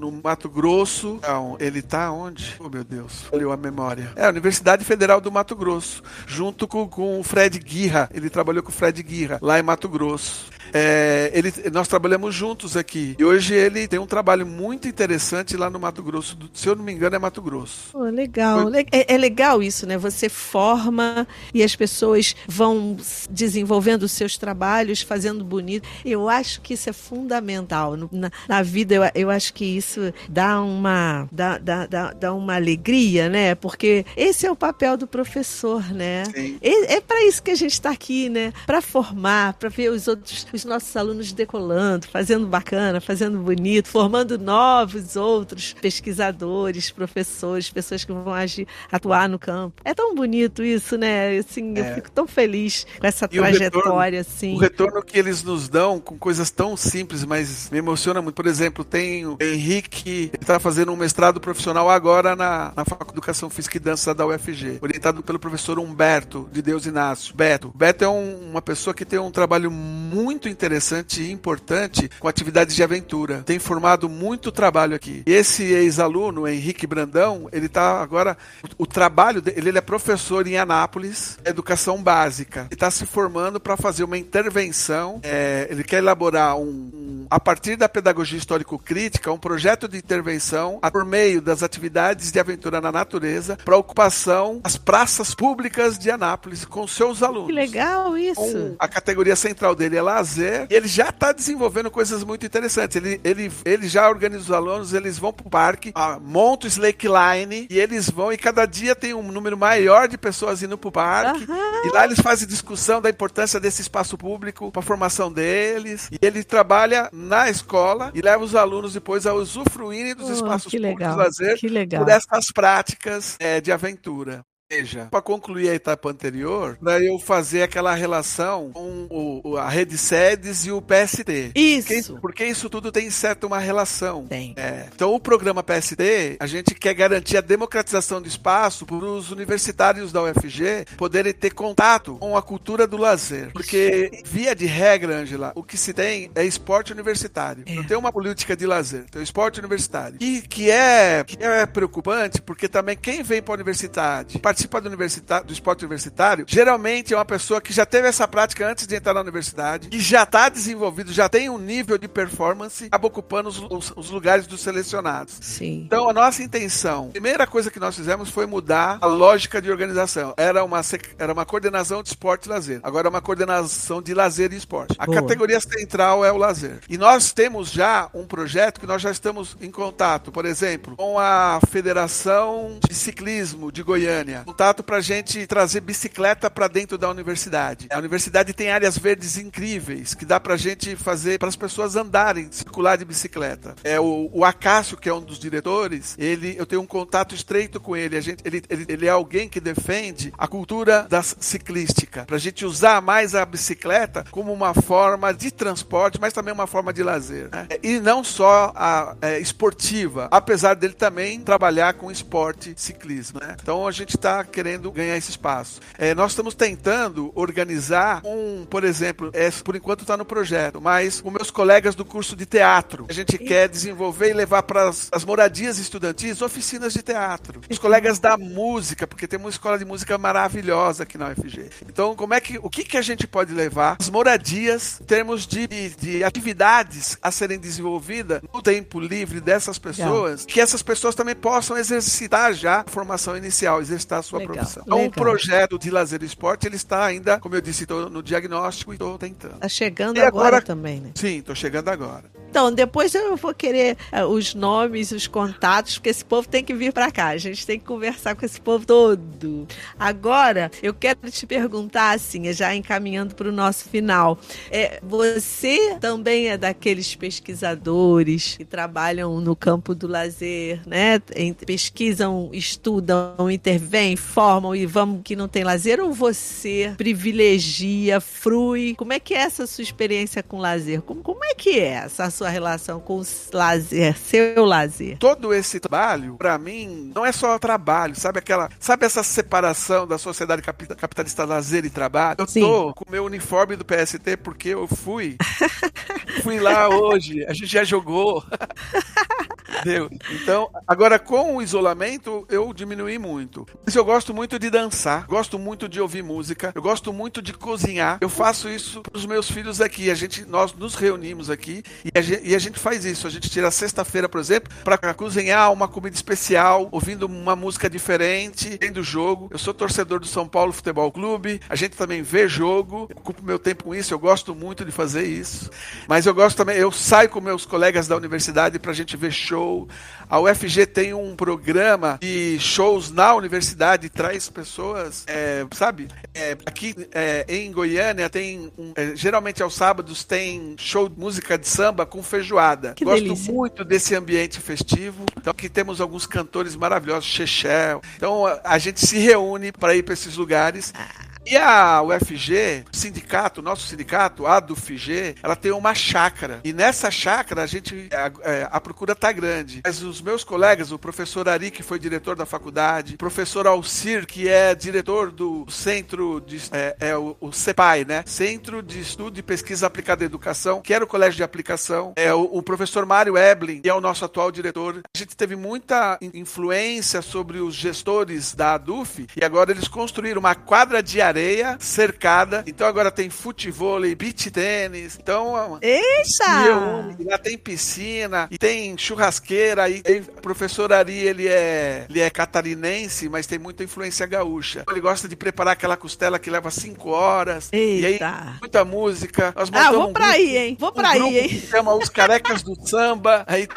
no Mato Grosso. Não, ele está onde? Oh, meu Deus, olhou a memória. É a Universidade Federal do Mato Grosso, junto com, com o Fred Guirra. Ele trabalhou com o Fred Guirra, lá em Mato Grosso. É, ele, nós trabalhamos juntos aqui. E hoje ele tem um trabalho muito interessante lá no Mato Grosso. Do, se eu não me engano, é Mato Grosso. Oh, legal. Foi... É, é, legal isso, né? Você forma e as pessoas vão desenvolvendo os seus trabalhos, fazendo bonito. Eu acho que isso é fundamental. Na, na vida, eu, eu acho que isso dá uma, dá, dá, dá, dá uma alegria, né? Porque esse é o papel do professor, né? Sim. É, é para isso que a gente está aqui, né? Para formar, para ver os outros, os nossos alunos decolando, fazendo bacana, fazendo bonito, formando novos outros pesquisadores, professores, pessoas que vão agir, atuar no campo. É tão bonito isso, né? Assim, é. eu fico tão feliz com essa e trajetória, o retorno, assim. O retorno que eles nos dão com coisas tão simples, mas me emociona muito. Por exemplo, tem o Henrique, ele está fazendo um mestrado profissional agora na, na Faculdade de Educação Física e Dança da UFG, orientado pelo professor Humberto de Deus Inácio. Beto. Beto é um, uma pessoa que tem um trabalho muito interessante e importante com atividades de aventura. Tem formado muito trabalho aqui. E esse ex-aluno, Henrique Brandão, ele está agora. O, o trabalho dele, ele é professor em Anápolis, educação básica. Ele está se formando para fazer uma intervenção. É, ele quer elaborar um, um, a partir da pedagogia histórico-crítica, um projeto de intervenção por meio das atividades de aventura na natureza para ocupação praças públicas de Anápolis com seus alunos. Que legal isso! Com a categoria central dele é lazer. E ele já está desenvolvendo coisas muito interessantes. Ele, ele, ele já organiza os alunos, eles vão para o parque, monta o slackline e eles vão, e cada dia tem um número maior de pessoas indo para o parque. Uhum. E lá eles fazem discussão da importância desse espaço público para a formação deles. E ele trabalha na escola e leva os alunos depois a usufruírem dos oh, espaços públicos de lazer por essas práticas é, de aventura. Veja, para concluir a etapa anterior, para eu fazer aquela relação com o, a Rede Sedes e o PST. Isso. Porque, porque isso tudo tem certo uma relação. Tem. É. Então, o programa PST, a gente quer garantir a democratização do espaço para os universitários da UFG poderem ter contato com a cultura do lazer. Porque, via de regra, Angela, o que se tem é esporte universitário. É. Não tem uma política de lazer, tem esporte universitário. E que é, que é preocupante, porque também quem vem para a universidade participa participa do, do esporte universitário, geralmente é uma pessoa que já teve essa prática antes de entrar na universidade, que já está desenvolvido, já tem um nível de performance, acaba ocupando os, os, os lugares dos selecionados. Sim. Então, a nossa intenção, a primeira coisa que nós fizemos foi mudar a lógica de organização. Era uma, era uma coordenação de esporte e lazer. Agora é uma coordenação de lazer e esporte. A Boa. categoria central é o lazer. E nós temos já um projeto que nós já estamos em contato, por exemplo, com a Federação de Ciclismo de Goiânia. Contato para a gente trazer bicicleta para dentro da universidade. A universidade tem áreas verdes incríveis que dá para a gente fazer para as pessoas andarem, circular de bicicleta. É o, o Acácio, que é um dos diretores, ele, eu tenho um contato estreito com ele. A gente, ele, ele, ele é alguém que defende a cultura da ciclística, para a gente usar mais a bicicleta como uma forma de transporte, mas também uma forma de lazer. Né? E não só a é, esportiva, apesar dele também trabalhar com esporte ciclismo. Né? Então a gente está querendo ganhar esse espaço. É, nós estamos tentando organizar um, por exemplo, é, por enquanto está no projeto, mas com meus colegas do curso de teatro, a gente quer desenvolver e levar para as moradias estudantis oficinas de teatro. Os colegas da música, porque tem uma escola de música maravilhosa aqui na UFG. Então, como é que o que, que a gente pode levar as moradias em termos de, de atividades a serem desenvolvidas no tempo livre dessas pessoas, que essas pessoas também possam exercitar já a formação inicial, exercitar a sua Legal. profissão. Então, o projeto de lazer e esporte, ele está ainda, como eu disse, estou no diagnóstico e estou tentando. Está chegando agora, agora, também, né? Sim, estou chegando agora. Então, depois eu vou querer uh, os nomes, os contatos, porque esse povo tem que vir para cá. A gente tem que conversar com esse povo todo. Agora, eu quero te perguntar, assim, já encaminhando para o nosso final. É, você também é daqueles pesquisadores que trabalham no campo do lazer, né? Pesquisam, estudam, intervêm, formam e vamos que não tem lazer? Ou você privilegia, frui? Como é que é essa sua experiência com lazer? Como, como é que é essa sua relação com o lazer, seu lazer? Todo esse trabalho, para mim, não é só trabalho, sabe aquela, sabe essa separação da sociedade capitalista lazer e trabalho? Eu Sim. tô com o meu uniforme do PST porque eu fui fui lá hoje, a gente já jogou. Entendeu? Então, agora com o isolamento, eu diminui muito. Mas eu gosto muito de dançar, gosto muito de ouvir música, eu gosto muito de cozinhar. Eu faço isso para os meus filhos aqui. A gente, nós nos reunimos aqui e a gente, e a gente faz isso. A gente tira sexta-feira, por exemplo, para cozinhar uma comida especial, ouvindo uma música diferente, tendo jogo. Eu sou torcedor do São Paulo Futebol Clube. A gente também vê jogo. Eu ocupo meu tempo com isso. Eu gosto muito de fazer isso. Mas eu gosto também. Eu saio com meus colegas da universidade para a gente ver show. A UFG tem um programa de shows na universidade, traz pessoas, é, sabe? É, aqui é, em Goiânia tem, um, é, geralmente aos sábados tem show de música de samba com feijoada. Que Gosto delícia. muito desse ambiente festivo. Então aqui temos alguns cantores maravilhosos, Chechel. Então a, a gente se reúne para ir para esses lugares. Ah. E a UFG, sindicato, nosso sindicato, a do FG, ela tem uma chácara. E nessa chácara a gente a, é, a procura tá grande. Mas os meus colegas, o professor Ari, que foi diretor da faculdade, o professor Alcir, que é diretor do centro de é, é o, o, CEPAI, né? Centro de Estudo e Pesquisa Aplicada à Educação, que era o colégio de aplicação. É o, o professor Mário Eblin, que é o nosso atual diretor. A gente teve muita influência sobre os gestores da ADUF e agora eles construíram uma quadra de areia cercada. Então agora tem futebol, beach tênis. Então. Eita! lá tem piscina e tem churrasqueira. E, e o professor Ari, ele é, ele é catarinense, mas tem muita influência gaúcha. Ele gosta de preparar aquela costela que leva cinco horas. Eita! E aí, muita música. Nós ah, vou pra um aí, hein? Vou pra um aí, hein? Que chama Os Carecas do Samba. Aí,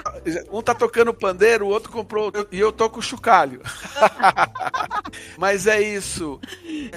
um tá tocando pandeiro, o outro comprou. E eu toco chocalho. mas é isso.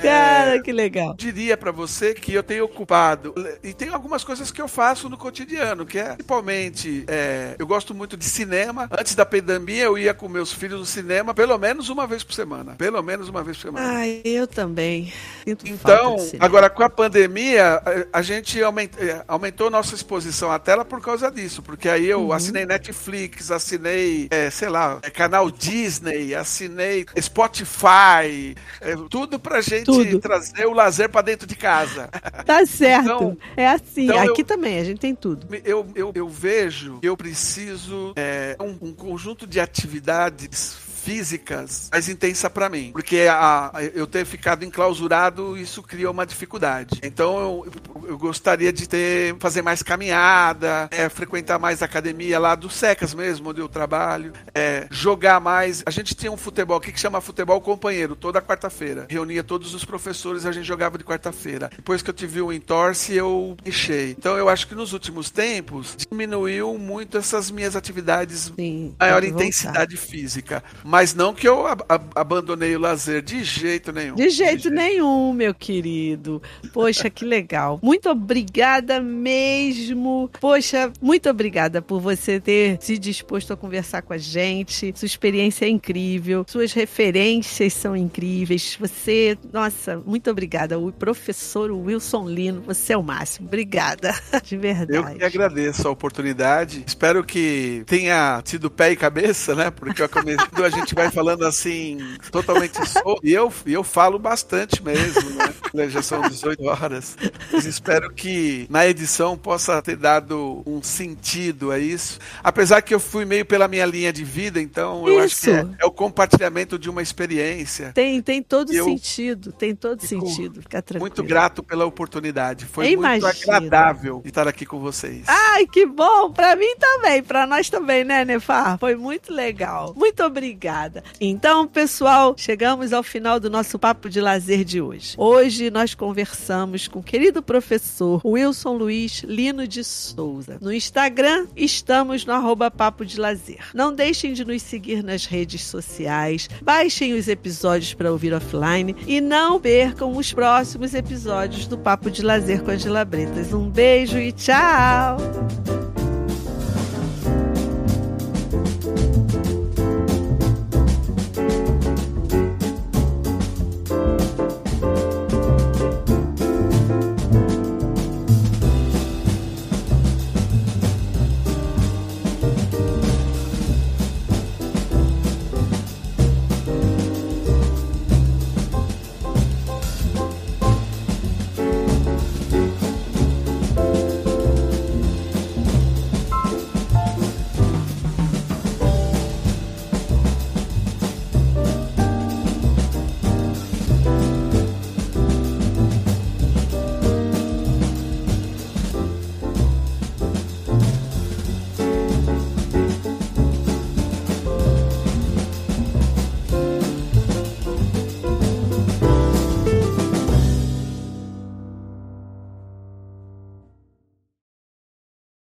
Cara, Cara, que legal. Diria para você que eu tenho ocupado. E tem algumas coisas que eu faço no cotidiano, que é principalmente. É, eu gosto muito de cinema. Antes da pandemia, eu ia com meus filhos no cinema pelo menos uma vez por semana. Pelo menos uma vez por semana. Ai, eu também. Sinto então, agora com a pandemia, a, gente aument, é, aumentou nossa exposição à tela por causa disso. Porque aí eu uhum. assinei Netflix, assinei, é, sei lá, é, canal Disney, assinei Spotify, é, tudo pra gente trazer trazer o lazer para dentro de casa. Tá certo. Então, é assim. Então Aqui eu, também, a gente tem tudo. Eu, eu, eu vejo que eu preciso é, um, um conjunto de atividades físicas mais intensa para mim, porque a, a, eu ter ficado enclausurado, isso criou uma dificuldade. Então eu, eu gostaria de ter fazer mais caminhada, é, frequentar mais a academia lá do Secas mesmo, onde eu trabalho, é, jogar mais. A gente tinha um futebol aqui que chama futebol companheiro, toda quarta-feira. Reunia todos os professores e a gente jogava de quarta-feira. Depois que eu tive o entorse, eu deixei. Então eu acho que nos últimos tempos diminuiu muito essas minhas atividades Sim, maior intensidade física. Mas não que eu ab abandonei o lazer de jeito nenhum. De jeito, de jeito nenhum, meu querido. Poxa, que legal. Muito obrigada mesmo. Poxa, muito obrigada por você ter se disposto a conversar com a gente. Sua experiência é incrível, suas referências são incríveis. Você, nossa, muito obrigada. O professor Wilson Lino, você é o máximo. Obrigada, de verdade. Eu que agradeço a oportunidade. Espero que tenha tido pé e cabeça, né? Porque eu comecei, gente vai falando assim, totalmente solto. E eu, eu falo bastante mesmo, né? Já são 18 horas. Mas espero que na edição possa ter dado um sentido a isso. Apesar que eu fui meio pela minha linha de vida, então eu acho que é, é, o compartilhamento de uma experiência. Tem, tem todo eu sentido, tem todo sentido. Fica tranquilo. Muito grato pela oportunidade. Foi muito agradável estar aqui com vocês. Ai, que bom! Pra mim também, pra nós também, né, Nefar? Foi muito legal. Muito obrigada. Então, pessoal, chegamos ao final do nosso papo de lazer de hoje. Hoje nós conversamos com o querido professor Wilson Luiz Lino de Souza. No Instagram, estamos no arroba papo de lazer. Não deixem de nos seguir nas redes sociais, baixem os episódios para ouvir offline e não percam os próximos episódios do Papo de Lazer com Angela Bretas. Um beijo e tchau!